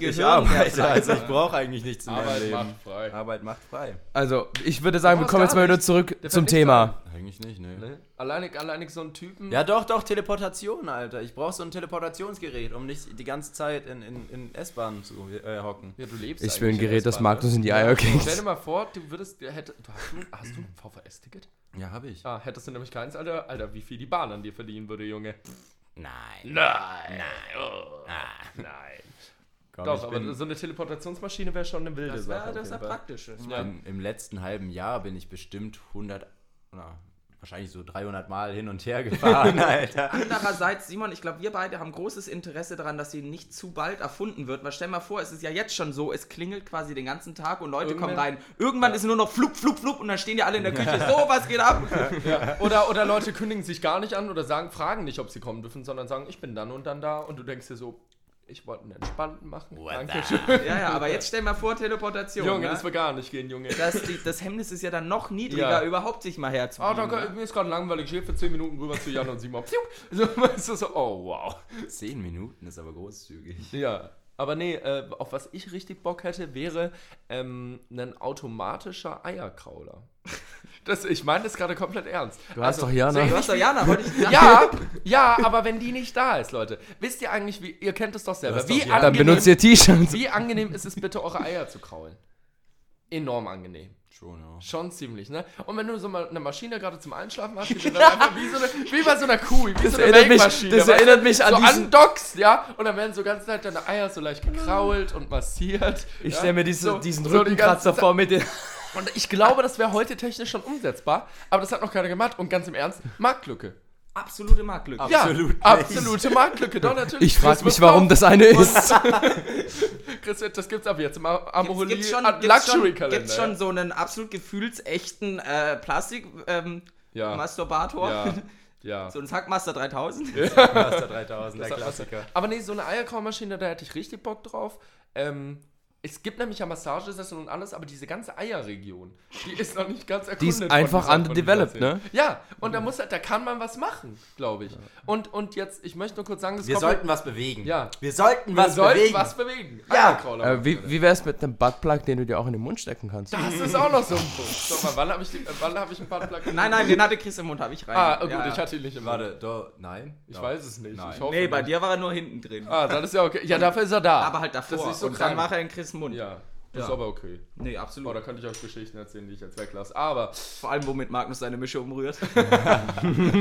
Ich arbeite, mehr also ich brauche eigentlich nichts in meinem Arbeit Leben. macht frei. Arbeit macht frei. Also, ich würde sagen, wir kommen jetzt mal wieder zurück zum Thema. Eigentlich nicht, ne. Ne? Alleinig, alleinig so ein Typen. Ja, doch, doch, Teleportation, Alter. Ich brauche so ein Teleportationsgerät, um nicht die ganze Zeit in, in, in S-Bahnen zu äh, hocken. Ja, du lebst Ich will ein Gerät, das S-Bahn? Magnus in die Eier Stell dir kriegt. mal vor, du würdest, hätte, du hast, du, hast du ein VVS-Ticket? Ja, habe ich. Ah, hättest du nämlich keins, Alter. Alter, wie viel die Bahn an dir verdienen würde, Junge. Nein. Nein. Nein. Oh. Nein. Komm, Doch, ich aber bin, so eine Teleportationsmaschine wäre schon eine wilde Das Sache. auf das wär Fall. praktisch. Ja. im, im letzten halben Jahr bin ich bestimmt 100, na, wahrscheinlich so 300 Mal hin und her gefahren, *laughs* Alter. Andererseits, Simon, ich glaube, wir beide haben großes Interesse daran, dass sie nicht zu bald erfunden wird. Weil stell mal vor, es ist ja jetzt schon so, es klingelt quasi den ganzen Tag und Leute kommen Irgendwann- rein. Irgendwann ist nur noch flup, flup, flup und dann stehen die alle in der Küche. *laughs* So, was geht ab? Oder, oder Leute kündigen sich gar nicht an oder sagen, fragen nicht, ob sie kommen dürfen, sondern sagen, ich bin dann und dann da und du denkst dir so, ich wollte einen entspannten machen. Dankeschön. Ja, ja, aber jetzt stell mal vor, Teleportation. Junge, ne? das wird gar nicht gehen, Junge. das, die, das Hemmnis ist ja dann noch niedriger, Ja. überhaupt sich mal Ah, herzubeamen. danke, mir ist gerade langweilig. Ich gehe für 10 Minuten rüber zu Jan und Simon. So, du, so, oh wow. 10 Minuten ist aber großzügig. Ja, aber nee, äh, auf was ich richtig Bock hätte, wäre ähm, ein automatischer Eierkrauler. Das, ich meine das gerade komplett ernst. Du hast Also, doch Jana. Du hast doch Jana, wollte ich Ja, ja, aber wenn die nicht da ist, Leute. Wisst ihr eigentlich, wie, ihr kennt es doch selber. Wie doch Jana. Dann benutzt ihr T-Shirts. wie angenehm ist es bitte, eure Eier zu kraulen? Enorm angenehm. Schon, ja. Schon ziemlich, ne? Und wenn du so mal eine Maschine gerade zum Einschlafen hast, *laughs* die dann einfach wie, so eine, wie bei so einer Kuh, wie so eine Melkmaschine. das erinnert mich an so diesen- andockst, ja? Und dann werden so ganze Zeit deine Eier so leicht gekrault und massiert. Ich ja? stelle mir diese, So- diesen so die Rückenkratzer ganze vor mit den. *laughs* Und ich glaube, das wäre heute technisch schon umsetzbar, aber das hat noch keiner gemacht. Und ganz im Ernst, Marktlücke. Absolute Marktlücke. Ja, Absolut nicht. *laughs* absolute Marktlücke, doch natürlich. Ich frage mich, warum das eine ist. *laughs* Chris, das gibt's ab jetzt im Amorelie Gibt's schon, Luxury gibt's schon, Kalender. gibt's schon so einen absolut gefühlsechten äh, Plastik ähm, Ja. Masturbator? Ja, ja. *laughs* So ein Hackmaster 3000? Master 3000, der Klassiker. Aber nee, so eine Eierkraumaschine, da hätte ich richtig Bock drauf. Ähm, es gibt nämlich ja Massagesessel und alles, aber diese ganze Eierregion, die ist noch nicht ganz erkundet. Die ist einfach underdeveloped, ne? Ja, und da muss halt, da kann man was machen, glaube ich. Und, und jetzt, ich möchte nur kurz sagen, das Wir kommt- sollten was bewegen. Ja. Wir sollten wir was sollten bewegen. was bewegen. Ja. Äh, wie wie wäre es mit einem Buttplug, den du dir auch in den Mund stecken kannst? das ist auch noch so ein Punkt. Sag mal, wann habe ich, die- äh, wann hab ich einen Buttplug? Nein, nein, den hatte Chris im Mund, habe ich rein. Ah, gut, Ja, ich hatte ihn nicht im Mund. Warte, do, nein? Ich Ja. weiß es nicht. Nein. Ich hoffe Nee, bei nicht. dir war er nur hinten drin. Ah, dann ist ja okay. Ja, dafür ist er da. Aber halt davor. Das ist so und krank. dann war er in Chris Mund. Ja, das Ja. ist aber okay. Nee, Boah, absolut. da könnte ich euch Geschichten erzählen, die ich jetzt weglasse. Aber Vor allem, womit Magnus seine Mische umrührt. *laughs*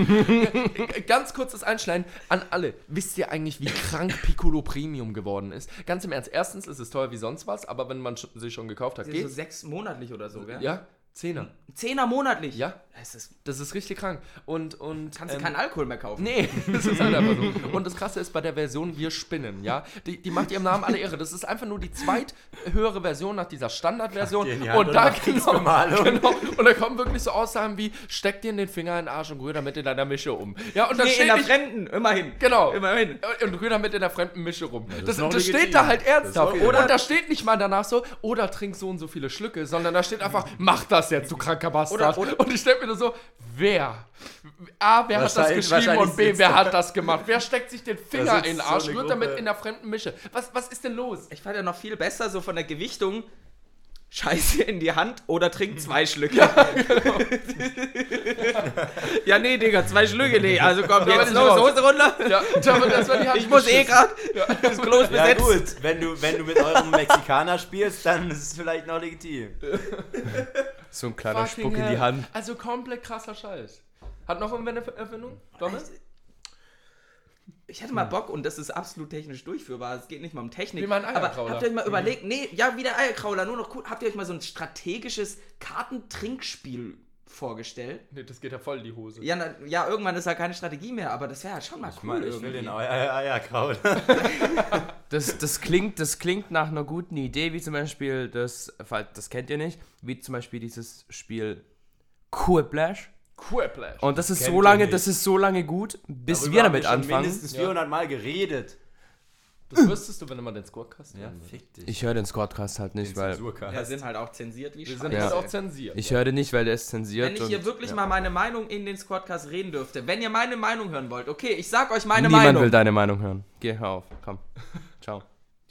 ganz kurzes Einschneiden an alle. Wisst ihr eigentlich, wie krank Piccolo Premium geworden ist? Ganz im Ernst. Erstens ist es teuer wie sonst was, aber wenn man sich schon gekauft hat, so geht. sechs monatlich oder so, gell? Ja, Zehner. Zehner monatlich? Ja, Das ist, das ist richtig krank. Und, und kannst du ähm, keinen Alkohol mehr kaufen. Nee, *laughs* das ist halt einfach so. Und das Krasse ist bei der Version Wir spinnen, ja. Die, die macht ihrem Namen alle Ehre. Das ist einfach nur die zweithöhere Version nach dieser Standardversion. In Hand Und da genau, *laughs* genau. Und da kommen wirklich so Aussagen wie: Steck dir in den Finger in den Arsch und rühr damit in deiner Mische um. Ja, und dann Nee, in steht der nicht, Fremden, immerhin. Genau. Immerhin. Und rühr damit in der fremden Mische rum. das ist noch das legitim. steht da halt Das ernsthaft. Oder und da steht nicht mal danach so, oder trink so und so viele Schlücke, sondern da steht einfach, mach das jetzt, du kranker Bastard. Oder- oder- und ich stelle mir nur so, wer? A, wer hat das geschrieben und B, wer hat das gemacht? Wer steckt sich den Finger in den so Arsch, eine rührt damit in der fremden Mische? Was, was ist denn los? Ich fand ja noch viel besser, so von der Gewichtung. Scheiße in die Hand oder trink zwei Schlücke. *laughs* Ja, nee, Digga, zwei Schlücke, nee. Also komm, Da jetzt los. Hose runter. Ja, das war die Hand Ich muss eh geschissen. grad. Das Klo ist Ja besetzt. gut, wenn du, wenn du mit eurem Mexikaner spielst, dann ist es vielleicht noch legitim. So ein kleiner Fucking Spuck in die. Hand. Also komplett krasser Scheiß. Hat noch irgendwer eine Erfindung? Domme? Ich hätte mal Bock und das ist absolut technisch durchführbar. Es geht nicht mal um Technik. Wie mein aber Eierkrauler. habt ihr euch mal überlegt, nee, ja, wie der Eierkrauler, nur noch cool. Habt ihr euch mal so ein strategisches Kartentrinkspiel vorgestellt? Nee, das geht ja voll in die Hose. Ja, na, ja, irgendwann ist da keine Strategie mehr, aber das wäre ja schon mal Ich cool. meine, ich will irgendwie. den Eier Eierkraut. *laughs* Das, das, klingt, das klingt nach einer guten Idee, wie zum Beispiel das, das kennt ihr nicht, wie zum Beispiel dieses Spiel Quiplash. Quiplash. Und das ist Kennt so lange, das ist so lange gut, bis Darüber wir haben damit schon anfangen. mindestens 400 Mal geredet. Das wüsstest du, wenn du mal den Squadcast Ja, würdest. fick dich. Ich höre den Squadcast halt nicht, weil. Ja, sind halt auch zensiert wie Wir sind Scheiße. Ja. halt auch zensiert. Ich höre den nicht, weil der ist zensiert. Wenn ich hier und- wirklich mal meine Meinung in den Squadcast reden dürfte, wenn ihr meine Meinung hören wollt, okay, ich sag euch meine Niemand Meinung. will deine Meinung hören. Geh, hör auf. Komm. *laughs* Ciao.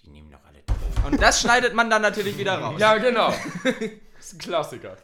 Die nehmen doch alle. Und das schneidet man dann natürlich wieder raus. Ja, genau. *laughs* das ist ein Klassiker.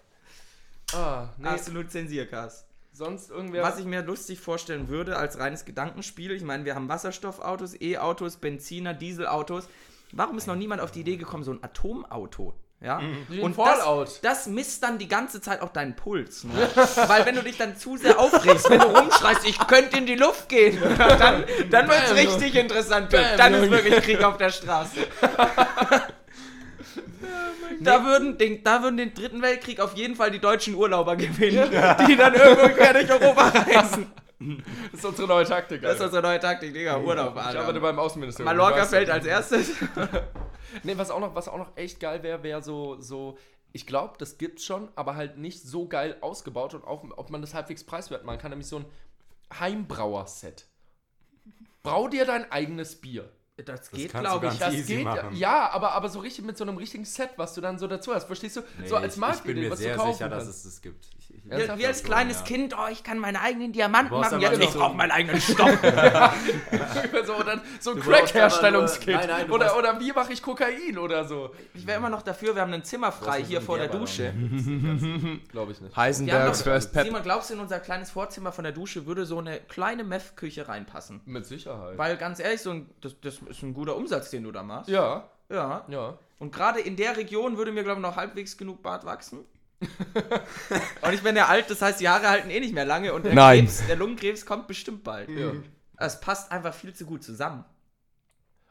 Ah, nee, Absolut Zensiercast. sonst irgendwer. Was ich mir lustig vorstellen würde als reines Gedankenspiel, ich meine, wir haben Wasserstoffautos, E-Autos, Benziner, Dieselautos. Warum ist noch niemand auf die Idee gekommen, so ein Atomauto? Ja? Ein Und Fallout. das, das misst dann die ganze Zeit auch deinen Puls. Ne? *laughs* Weil wenn du dich dann zu sehr aufregst, wenn du rumschreist, ich könnte in die Luft gehen, *laughs* dann, dann wird es richtig interessant. Bam, dann ist wirklich Krieg auf der Straße. *laughs* Da würden, den, da würden den dritten Weltkrieg auf jeden Fall die deutschen Urlauber gewinnen, die dann *laughs* irgendwo quer durch Europa reisen. das ist unsere neue Taktik. Das ist Alter. unsere neue Taktik, Digga. Urlaub, ich arbeite Alter. beim Außenministerium. Mallorca fällt als erstes. *laughs* Nee, was auch noch, was auch noch echt geil wäre, wäre so, so, ich glaube, das gibt's schon, aber halt nicht so geil ausgebaut und auch, ob man das halbwegs preiswert machen kann, nämlich so ein Heimbrauer-Set. Brau dir dein eigenes Bier. Das geht, kannst glaube du ich. Das geht, machen. ja, aber, aber so richtig mit so einem richtigen Set, was du dann so dazu hast. Verstehst du? so als ich, ich bin Marktidee, mir was sehr du kaufen sicher, dass kannst. es das gibt. Ich, Wie, das wie als kleines ja. Kind, oh, ich kann meine eigenen Diamanten machen. Jetzt, ich so- brauche meinen eigenen Stoff. *laughs* *laughs* so, dann, so ein Crack-Herstellungskit. Oder, brauchst- oder wie mache ich Kokain oder so. Ich wäre immer noch dafür, wir haben ein Zimmer frei hier vor der Dusche. *laughs* Glaube ich nicht. Wir Heisenbergs First Pep. Simon, glaubst du, in unser kleines Vorzimmer von der Dusche würde so eine kleine Meth-Küche reinpassen? Mit Sicherheit. Weil ganz ehrlich, so ein, das, das ist ein guter Umsatz, den du da machst. ja, Ja. ja. Und gerade in der Region würde mir, glaube ich, noch halbwegs genug Bart wachsen. Und ich bin ja alt, das heißt, die Haare halten eh nicht mehr lange und der, Nein. Krebs, der Lungenkrebs kommt bestimmt bald. ja. Es passt einfach viel zu gut zusammen.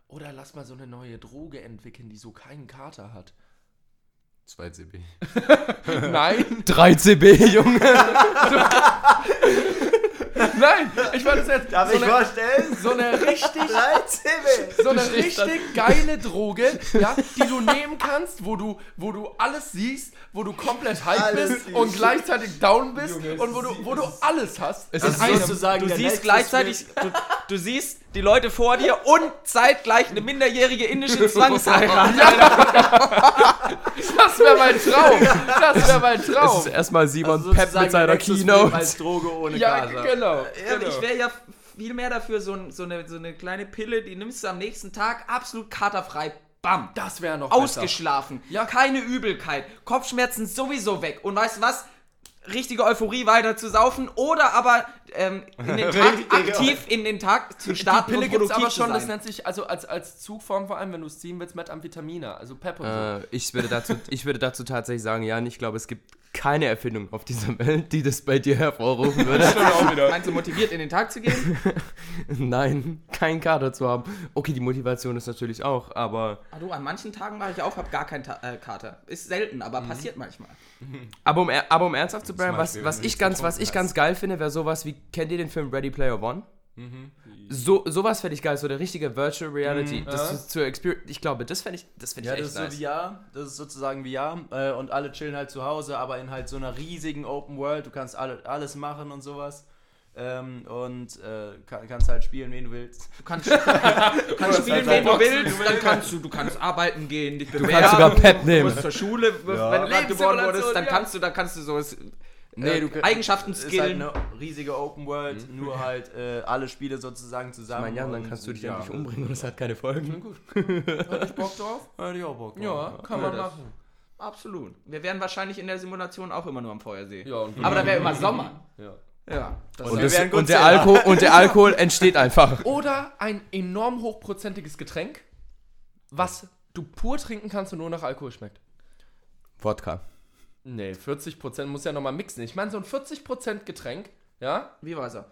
Oder lass mal so eine neue Droge entwickeln, die so keinen Kater hat. 2 CB. *laughs* Nein, *laughs* 3 CB, Junge. *laughs* *laughs* nein, ich meine das jetzt. so, eine, vorstellen? so eine richtig, *laughs* 3 CB. so eine richtig geile Droge, *laughs* ja, die du nehmen kannst, wo du, wo du alles siehst, wo du komplett hype bist und gleichzeitig down bist und wo du, wo du alles hast. Es ist sozusagen Du siehst gleichzeitig, du, du siehst die Leute vor dir und zeitgleich eine minderjährige indische *laughs* Zwangsheirat. Das wäre mein Traum. Das wäre mein Es Traum. ist erstmal Simon Also Pep mit seiner Keynote. Als Droge ohne Ja, Kater. genau. Ja, genau. Ich wäre ja viel mehr dafür, so, so, eine, so eine kleine Pille, die nimmst du am nächsten Tag absolut katerfrei. Bam. das wäre noch besser. Ausgeschlafen. Ja. Keine Übelkeit. Kopfschmerzen sowieso weg. Und weißt du was? Richtige Euphorie weiter zu saufen oder aber ähm, in den *laughs* Tag aktiv in den Tag zu starten Die Pille gibt aber schon, das nennt sich, also als, als Zugform vor allem, wenn du es ziehen willst, Methamphetamine, also Pep und so. Äh, ich, würde dazu, ich würde dazu tatsächlich sagen, Jan, ich glaube, es gibt keine Erfindung auf dieser *laughs* Welt, die das bei dir hervorrufen würde. Meinst du motiviert in den Tag zu gehen? *laughs* Nein, keinen Kater zu haben. Okay, die Motivation ist natürlich auch, aber, Ah, du, an manchen Tagen mache ich auch, habe gar keinen Ta äh, Kater. Ist selten, aber passiert manchmal. aber, um, er- aber um ernsthaft zu bleiben, was, was ich ganz, was ich ganz geil finde, wäre sowas wie, kennt ihr den Film Ready Player One? So, sowas fände ich geil, so der richtige Virtual Reality. das ja. zu, zur Experience. Ich glaube, das fände ich, das fänd ich Ja, echt das ist nice. so VR, das ist sozusagen VR äh, und alle chillen halt zu Hause, aber in halt so einer riesigen Open World, du kannst alle, alles machen und sowas. Ähm, und äh, kann, kannst halt spielen, wen du willst. Du kannst, *laughs* du kannst spielen, wen du Boxen, willst, dann kannst du, du kannst arbeiten gehen, dich bewerben. kannst sogar Pep Du nehmen. musst zur Schule, wenn du geboren wurdest, dann ja. kannst du, dann kannst du so Nee, äh, du Eigenschaften Es ist halt skillen. eine riesige Open World, nur halt äh, alle Spiele sozusagen zusammen. Mein Jan, dann und- kannst du dich ja. endlich umbringen und es hat keine Folgen. Gut. Hätte ich Bock *laughs* drauf? Hätte ich auch Bock drauf. Ja, kann man das- machen. Absolut. Wir wären wahrscheinlich in der Simulation auch immer nur am Feuersee. Ja, und Aber da wäre immer Sommer. Ja. Ja. Das Und, das, und, der. Alkohol, und der *laughs* Alkohol entsteht einfach. Oder ein enorm hochprozentiges Getränk, was du pur trinken kannst und nur nach Alkohol schmeckt. Wodka. Nee, 40% muss ja nochmal mixen. Ich meine, so ein 40% Getränk, ja, Wie Wasser.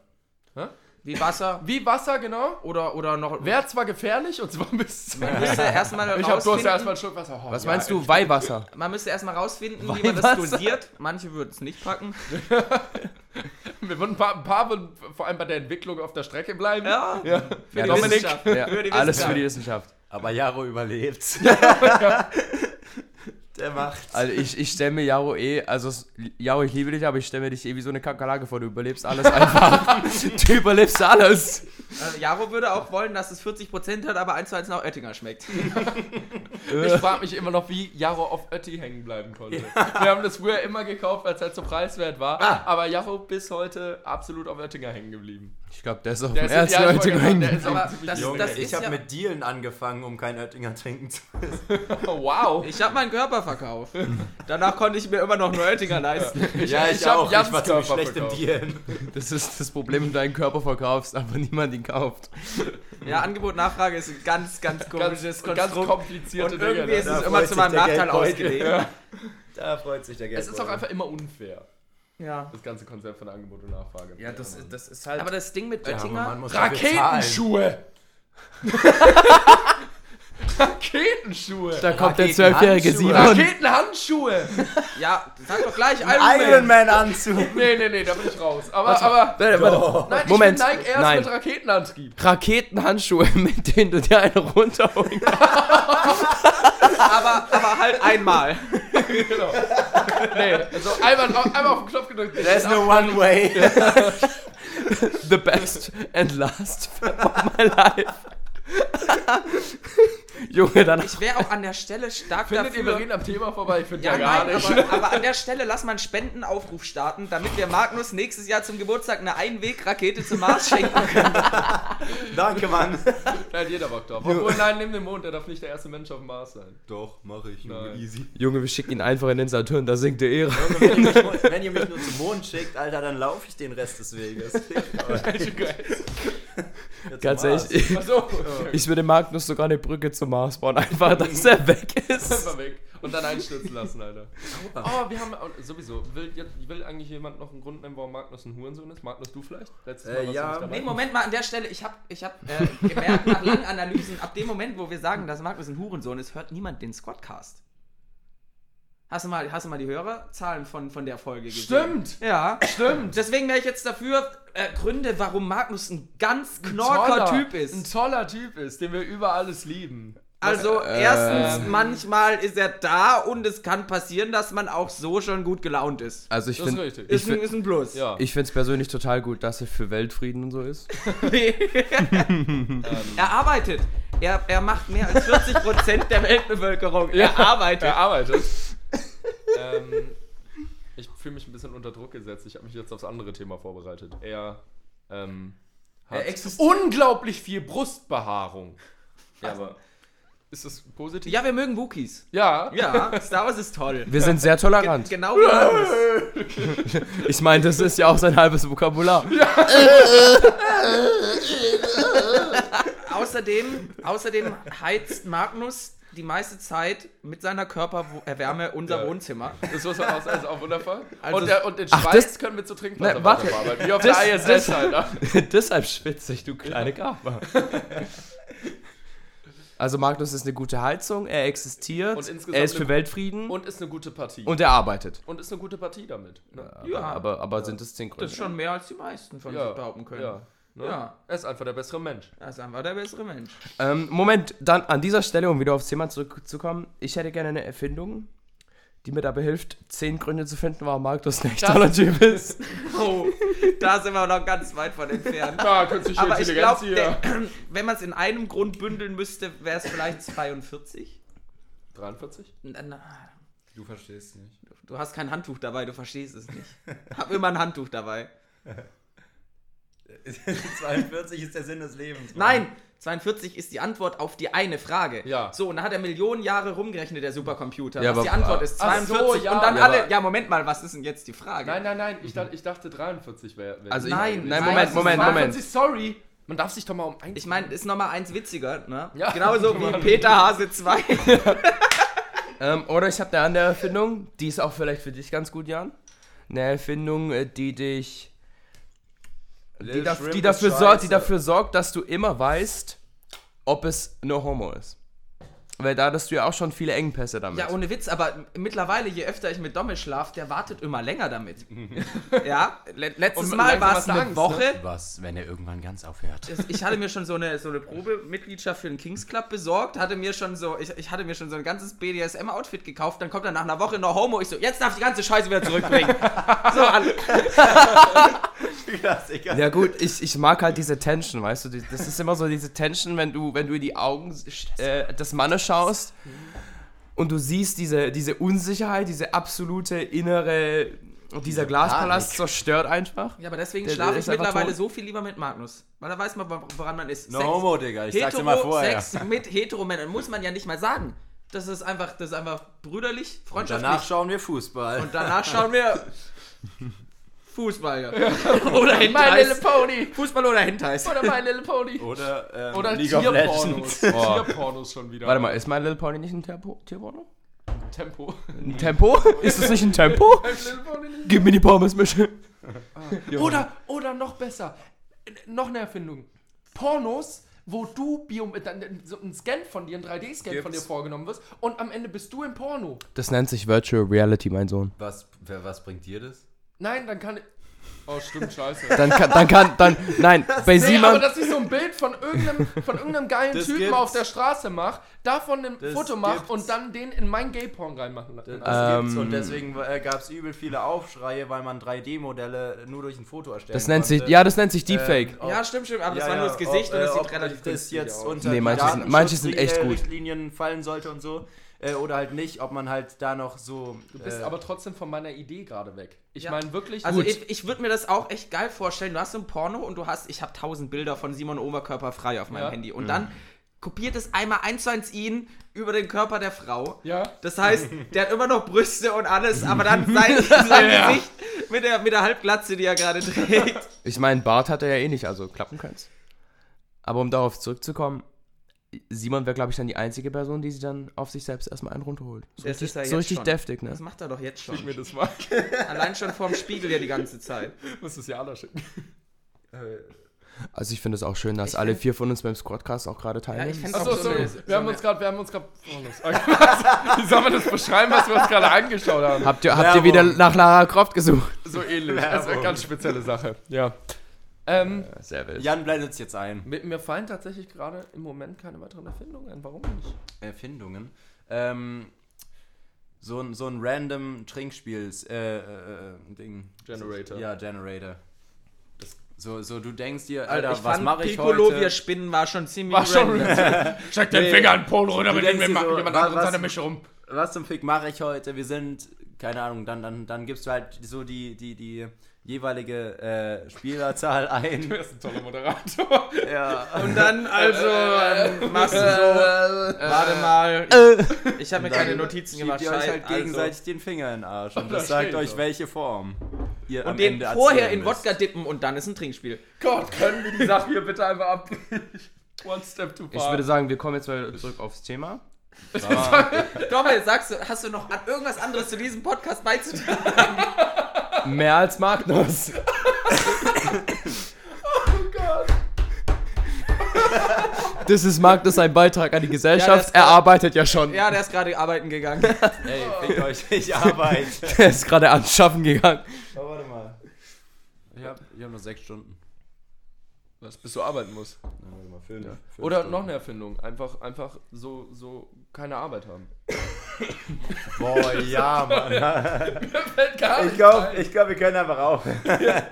Hä? Wie Wasser wie Wasser, genau. oder, oder noch. Wäre zwar gefährlich und zwar bis. *laughs* Man müsste *laughs* erstmal Ich hab, du hast ja erstmal einen Schluck Wasser. Oh, Was ja, meinst du? *laughs* Weihwasser. man müsste erstmal rausfinden, wie man das dosiert. Manche würden es nicht packen. Wir würden ein paar, ein paar würden vor allem bei der Entwicklung auf der Strecke bleiben. Ja. ja. Für Ja, die Dominik, Wissenschaft. Ja, Für die alles Wissenschaft. für die Wissenschaft. Aber Jaro überlebt. Der macht. Also ich, ich stelle mir Jaro eh, also es- Jaro, ich liebe dich, aber ich stelle mir dich eh wie so eine Kakerlake vor. Du überlebst alles *laughs* einfach. du überlebst alles. Äh, Jaro würde auch wollen, dass es 40% hat, aber 1 zu 1 nach Oettinger schmeckt. *laughs* Ich frage mich immer noch, wie Jaro auf Ötti hängen bleiben konnte. Wir haben das früher immer gekauft, als er so preiswert war. Ah. Aber Jaro bis heute absolut auf Oettinger hängen geblieben. Ich glaube, der ist auf Der dem ist- ersten ja, ich der ist auch Aber das- jung. Das ich ist habe ja- mit Dealen angefangen, um kein Oettinger trinken zu müssen. *laughs* wow. Ich habe meinen Körper verkauft. Danach konnte ich mir immer noch nur Oettinger leisten. Ja, ich, ich hab auch. Jans ich war ziemlich Körper schlecht im verkauft. Dealen. Das ist das Problem, wenn du deinen Körper verkaufst, aber niemand ihn kauft. Ja, Angebot, Nachfrage ist ein ganz, ganz komisches Ganz, ganz komplizierte Und Dinge. irgendwie ist ne? es Da immer freut zu sich meinem der Nachteil Geldbeutel. ausgelegt. Da freut sich der Geld. Es ist auch einfach immer unfair, Ja. das ganze Konzept von Angebot und Nachfrage. das ist halt. Aber das Ding mit Ja, Oettinger, zahlen. Raketenschuhe! *laughs* Raketenschuhe! da kommt der zwölfjährige. Simon. Raketenhandschuhe! ja, sag doch gleich Iron Man Anzug. *laughs* Nee, nee, nee, da bin ich raus. Aber, aber. Warte, warte. Nein, Moment. ich bin Nike erst Nein. mit Raketenantrieb. Raketenhandschuhe, *laughs* mit denen du dir eine runterholen kannst. *laughs* aber, aber halt einmal. Genau. Nee, also einmal, einmal auf den Knopf gedrückt. There's no one way. The best and last of my life. Junge, dann. Ich wäre auch an der Stelle stark Findet ihr, dafür. wir reden am Thema vorbei? Ich finde ja, ja, gar nein, nicht. aber, aber an der Stelle lass mal einen Spendenaufruf starten, damit wir Magnus nächstes Jahr zum Geburtstag eine Einwegrakete zum Mars schenken können. *laughs* Danke, Mann. Da hat jeder Bock drauf. Obwohl, nein, nimm den Mond, der darf nicht der erste Mensch auf dem Mars sein. Doch, mache ich. Nein. Easy. Junge, wir schicken ihn einfach in den Saturn, da sinkt der Ehre. Junge, wenn ihr, mich, nur- *laughs* wenn ihr mich nur zum Mond schickt, Alter, dann laufe ich den Rest des Weges. *laughs* Ganz ehrlich, ich, ich würde Magnus sogar eine Brücke zum Mars bauen, einfach, dass er weg ist. *laughs* einfach weg. Und dann einstürzen lassen, Alter. Oh, wir haben sowieso. Will, jetzt- will eigentlich jemand noch einen Grund nennen, warum Magnus ein Hurensohn ist? Magnus, du vielleicht? Letztes Äh, warst du ja. nicht dabei. Nee, Moment mal, an der Stelle, ich habe ich hab, äh, gemerkt nach langen Analysen, ab dem Moment, wo wir sagen, dass Magnus ein Hurensohn ist, hört niemand den Squadcast. Hast du mal, hast du mal die Hörerzahlen von, von der Folge gesehen? Stimmt! Ja, stimmt. Deswegen wäre ich jetzt dafür, äh, Gründe, warum Magnus ein ganz knorker Typ Ein ist. toller Typ ist, den wir über alles lieben. Also, erstens, manchmal ist er da und es kann passieren, dass man auch so schon gut gelaunt ist. Also ich Das ist finde richtig. ich Ist, ein, ist ein Plus. Ja. ich es persönlich total gut, dass er für Weltfrieden und so ist. *laughs* er arbeitet. Er, er macht mehr als *laughs* 40% der Weltbevölkerung. Er arbeitet. Er arbeitet. Ähm, ich fühle mich ein bisschen unter Druck gesetzt. Ich habe mich jetzt aufs andere Thema vorbereitet. Er ähm, hat Er unglaublich viel Brustbehaarung. Ja, aber Ist das positiv? Ja, wir mögen Wookies. Ja. Ja, Star Wars ist toll. Wir sind sehr tolerant. Genau wie. *laughs* Ich meine, das ist ja auch sein halbes Vokabular. Außerdem, außerdem heizt Magnus die meiste Zeit mit seiner Körperwärme unser Ja. Wohnzimmer. Das muss man auch sagen, ist auch wundervoll. Also- und, der, und den Ach, Schweiß das- können wir zu Trinkwasser Ne, warte. Wie auf Das- der ISS, das- Alter. *laughs* Deshalb schwitze ich, du kleine Gabe. *laughs* Also Magnus ist eine gute Heizung, er existiert, Und er ist eine für Weltfrieden und, Und ist eine gute Partie. er arbeitet. Und ist eine gute Partie damit. Ne? Ja, aber, aber sind es zehn Gründe? Das ist schon mehr als die meisten von Ja, sich behaupten können. Ja. Ne? Ja. Er ist einfach der bessere Mensch. Er ist einfach der bessere Mensch. Ähm, Moment, dann an dieser Stelle, um wieder aufs Thema zurückzukommen, ich hätte gerne eine Erfindung, die mir dabei hilft, zehn Gründe zu finden, warum Magnus ein echt toller Typ ist. *laughs* Oh, da sind wir noch ganz weit von entfernt. *laughs* Ja, künstliche Aber ich Intelligenz glaube, hier. *clears throat* wenn man es in einem Grund bündeln müsste, wäre es vielleicht 42. 43? Na, na, du verstehst nicht. du hast kein Handtuch dabei, du verstehst es nicht. Hab immer ein Handtuch dabei. *laughs* 42 ist der Sinn des Lebens. Mann. Nein, 42 ist die Antwort auf die eine Frage. Ja. So, und dann hat er Millionen Jahre rumgerechnet, der Supercomputer. Ja, was aber- die Antwort ist Ach so, 42. ja. und dann Ja, alle. Ja, Moment mal, was ist denn jetzt die Frage? Nein, nein, nein. Ich, dachte, ich dachte 43 wäre. Wär Also ich- Nein, nein, nein, Moment, Moment, Moment. 42, sorry. Man darf sich doch mal um eins. Ich meine, ist nochmal eins witziger, ne? Ja. Genauso *laughs* wie Peter Hase 2. *laughs* Ähm, oder ich habe eine andere Erfindung, die ist auch vielleicht für dich ganz gut, Jan. Eine Erfindung, äh, die dich. Die, Lil da, Shrimp die, dafür sorgt, die dafür sorgt, dass du immer weißt, ob es no homo ist. Weil da hattest du ja auch schon viele Engpässe damit. Ja, ohne Witz, aber mittlerweile, je öfter ich mit Domme schlaf, der wartet immer länger damit. *laughs* ja, le letztes Und Mal war es hast eine Angst, Woche. ne? Was, wenn er irgendwann ganz aufhört? Ich hatte mir schon so eine, so eine Probemitgliedschaft für den Kings Club besorgt, hatte mir schon so, ich, ich hatte mir schon so ein ganzes BDSM-Outfit gekauft, dann kommt er nach einer Woche noch Homo, ich so, jetzt darf ich die ganze Scheiße wieder zurückbringen. *laughs* so, an, Klassiker. Ja gut, ich, ich mag halt diese Tension, weißt du, das ist immer so diese Tension, wenn du, wenn du in die Augen äh, des Mannes schaust und du siehst diese, diese Unsicherheit, diese absolute innere, dieser Glaspalast Panik. zerstört einfach. ja, aber deswegen Der- schlafe der ich mittlerweile tot. so viel lieber mit Magnus. Weil da weiß man, wor- woran man ist. No homo, Digga. Ich sag's dir mal Hetero, vorher. Sex mit Heteromännern muss man ja nicht mal sagen. Das ist einfach, das ist einfach brüderlich, Und freundschaftlich. danach schauen wir Fußball. Und danach schauen wir *laughs* Fußball. Ja. *laughs* oder My Little. Pony. Fußball oder Hentais. Oder My Little Pony. Oder, ähm, Oder Tierpornos. *laughs* Tierpornos schon wieder. Warte mal, ist My Little Pony nicht ein Tempo, Tierporno? Tempo. Ein Tempo? *laughs* ist das nicht ein Tempo? Gib mir die Pommesmische. Oder, oder noch besser. Äh, Noch eine Erfindung. Pornos, wo du Bio, dann, so ein Scan von dir, ein 3D-Scan von dir vorgenommen wirst und am Ende bist du im Porno. Das nennt sich Virtual Reality, mein Sohn. Was, wer, was bringt dir das? Nein, dann kann ich. Oh, stimmt, scheiße. Dann kann, dann kann, dann, nein, bei Nee, aber Simon, dass ich so ein Bild von irgendeinem, von irgendeinem geilen Das Typen gibt's. auf der Straße mache, davon ein Das Foto mache gibt's. und dann den in mein Gay-Porn reinmachen lasse. Das gibt's Ähm, und deswegen äh, gab es übel viele Aufschreie, weil man 3D-Modelle nur durch ein Foto erstellen das nennt sich, konnte. ja, das nennt sich Deepfake. Ähm, ob- Ja, stimmt, stimmt, aber das ja, war nur das Gesicht ob, und es äh, sieht ob relativ das jetzt aus. unter Nee, die manche sind- manche sind echt gut. Richtlinien fallen sollte und so. Äh, oder halt nicht, ob man halt da noch so. Du bist äh, aber trotzdem von meiner Idee gerade weg. Ich Ja. meine wirklich. Also gut. ich, ich würde mir das auch echt geil vorstellen. Du hast so ein Porno und du hast, ich habe tausend Bilder von Simon Oberkörper frei auf meinem Ja. Handy. Und dann kopiert es einmal eins zu eins ihn über den Körper der Frau. Ja. Das heißt, *laughs* der hat immer noch Brüste und alles, aber dann *laughs* sein, sein Gesicht mit der, mit der Halbglatze, die er gerade trägt. Ich meine, Bart hat er ja eh nicht, also klappen kann's. Aber um darauf zurückzukommen, Simon wäre, glaube ich, dann die einzige Person, die sich dann auf sich selbst erstmal einen runterholt. So Das richtig, ist er so richtig schon. deftig, ne? Das macht er doch jetzt schon. Schick mir das mal. *laughs* Allein schon vorm Spiegel ja die ganze Zeit. *laughs* Muss das ja alle schicken. Also ich finde es auch schön, dass alle vier von uns beim Squadcast auch gerade teilnehmen. ich find's Achso, auch sorry. so wir haben uns gerade, *laughs* wir haben uns gerade. Wie soll man das beschreiben, was wir uns gerade angeschaut haben? habt ihr, habt ihr wieder Werbung. nach Lara Croft gesucht? So ähnlich. Also eine ganz spezielle Sache. Ja. Ähm, Sehr wild. Jan blendet es jetzt ein. mir, mir fallen tatsächlich gerade im Moment keine weiteren Erfindungen ein. Warum nicht? Erfindungen. Ähm, so ein, so ein random Trinkspiels äh, äh, äh, Ding. Generator. Ja, Generator. So, so du denkst dir, Alter, Alter, ich was fand mache ich Piccolo, heute? wir spinnen, war schon ziemlich War schon. *laughs* Steck den Nee. Finger in den Polo runter, mit dem wir dir machen so, jemand anderes was- seine Mische um. was zum Fick mache ich heute? Wir sind, keine Ahnung, dann, dann, dann gibst du halt so die, die, die jeweilige äh, Spielerzahl ein. *laughs* Du bist ein toller Moderator. ja. Und dann also ähm, machst du so, warte mal, ich habe mir keine Notizen gemacht. ihr euch halt gegenseitig den Finger in den Arsch. Und da das sagt euch, doch. welche Form ihr Also. am Und den Ende vorher in. Wodka dippen und dann ist ein Trinkspiel. Gott, können wir die Sache hier bitte einfach abbrechen? *laughs* One step too Ich far. würde sagen, wir kommen jetzt mal zurück aufs Thema. *laughs* Dommel, sagst du, hast du noch an irgendwas anderes zu diesem Podcast beizutragen? Mehr als Magnus. *laughs* Das ist Magnus ein Beitrag an die Ja, Gesellschaft. das- er arbeitet ja schon. Ja, der ist gerade arbeiten gegangen. *laughs* Ey, fickt euch, ich *laughs* arbeite. Er ist gerade anschaffen gegangen. Oh, warte mal. Ich hab, ich hab nur sechs Stunden. Was, bis du arbeiten musst. Ja, fünf, fünf Oder Stunden. noch eine Erfindung. Einfach, einfach so, so keine Arbeit haben. Boah, ja, Mann. *laughs* Ich glaube, glaub, wir können einfach aufhören. *laughs*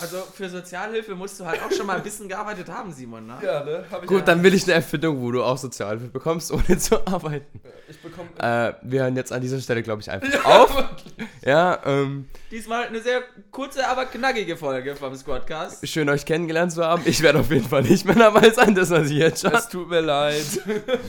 Also für Sozialhilfe musst du halt auch schon mal ein bisschen gearbeitet haben, Simon, ne? Ja, ne? Hab ich Gut, ja. dann will ich eine Erfindung, wo du auch Sozialhilfe bekommst, *laughs* ohne zu arbeiten. Ich bekomme. Äh, wir hören jetzt an dieser Stelle, glaube ich, einfach auf. Ja, ähm, Diesmal eine sehr kurze, aber knackige Folge vom Squadcast. schön euch kennengelernt zu haben. Ich werde auf jeden Fall nicht mehr dabei sein, das weiß ich jetzt schon. es tut mir leid.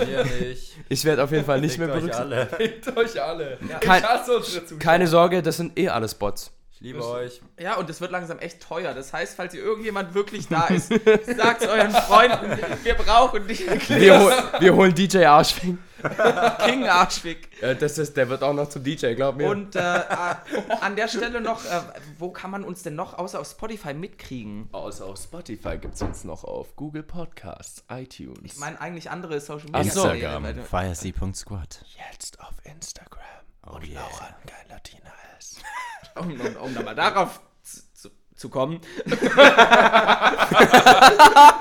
Mir nicht. Ich werde auf jeden Fall nicht mehr Fickt euch berücksichtigt. alle. Fickt euch alle. Kein- ich hasse unsere Zuschauer. Keine Sorge, das sind eh alles Bots. Ich liebe euch. Ja, und es wird langsam echt teuer. Das heißt, falls ihr irgendjemand wirklich da ist, *laughs* sagt euren Freunden, wir brauchen dich. Wir, hol, wir holen DJ Arschfing. *laughs* King Arschfick. Äh, das ist, der wird auch noch zum DJ, glaub mir. Und äh, an der Stelle noch, äh, wo kann man uns denn noch außer auf Spotify mitkriegen? Außer auf Spotify gibt es uns noch auf Google Podcasts, iTunes. Ich meine eigentlich andere Social Media. Weil- firec.squad. jetzt auf Instagram. Oh yeah. Geil Latina ist. *laughs* Um, um, um nochmal darauf zu, zu, zu kommen. *laughs*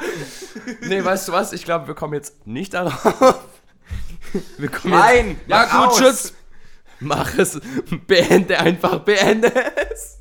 Nee, weißt du was? Ich glaube, wir kommen jetzt nicht darauf. Wir kommen Nein, jetzt. Ja, gut, tschüss. Mach es. Beende einfach, beende es.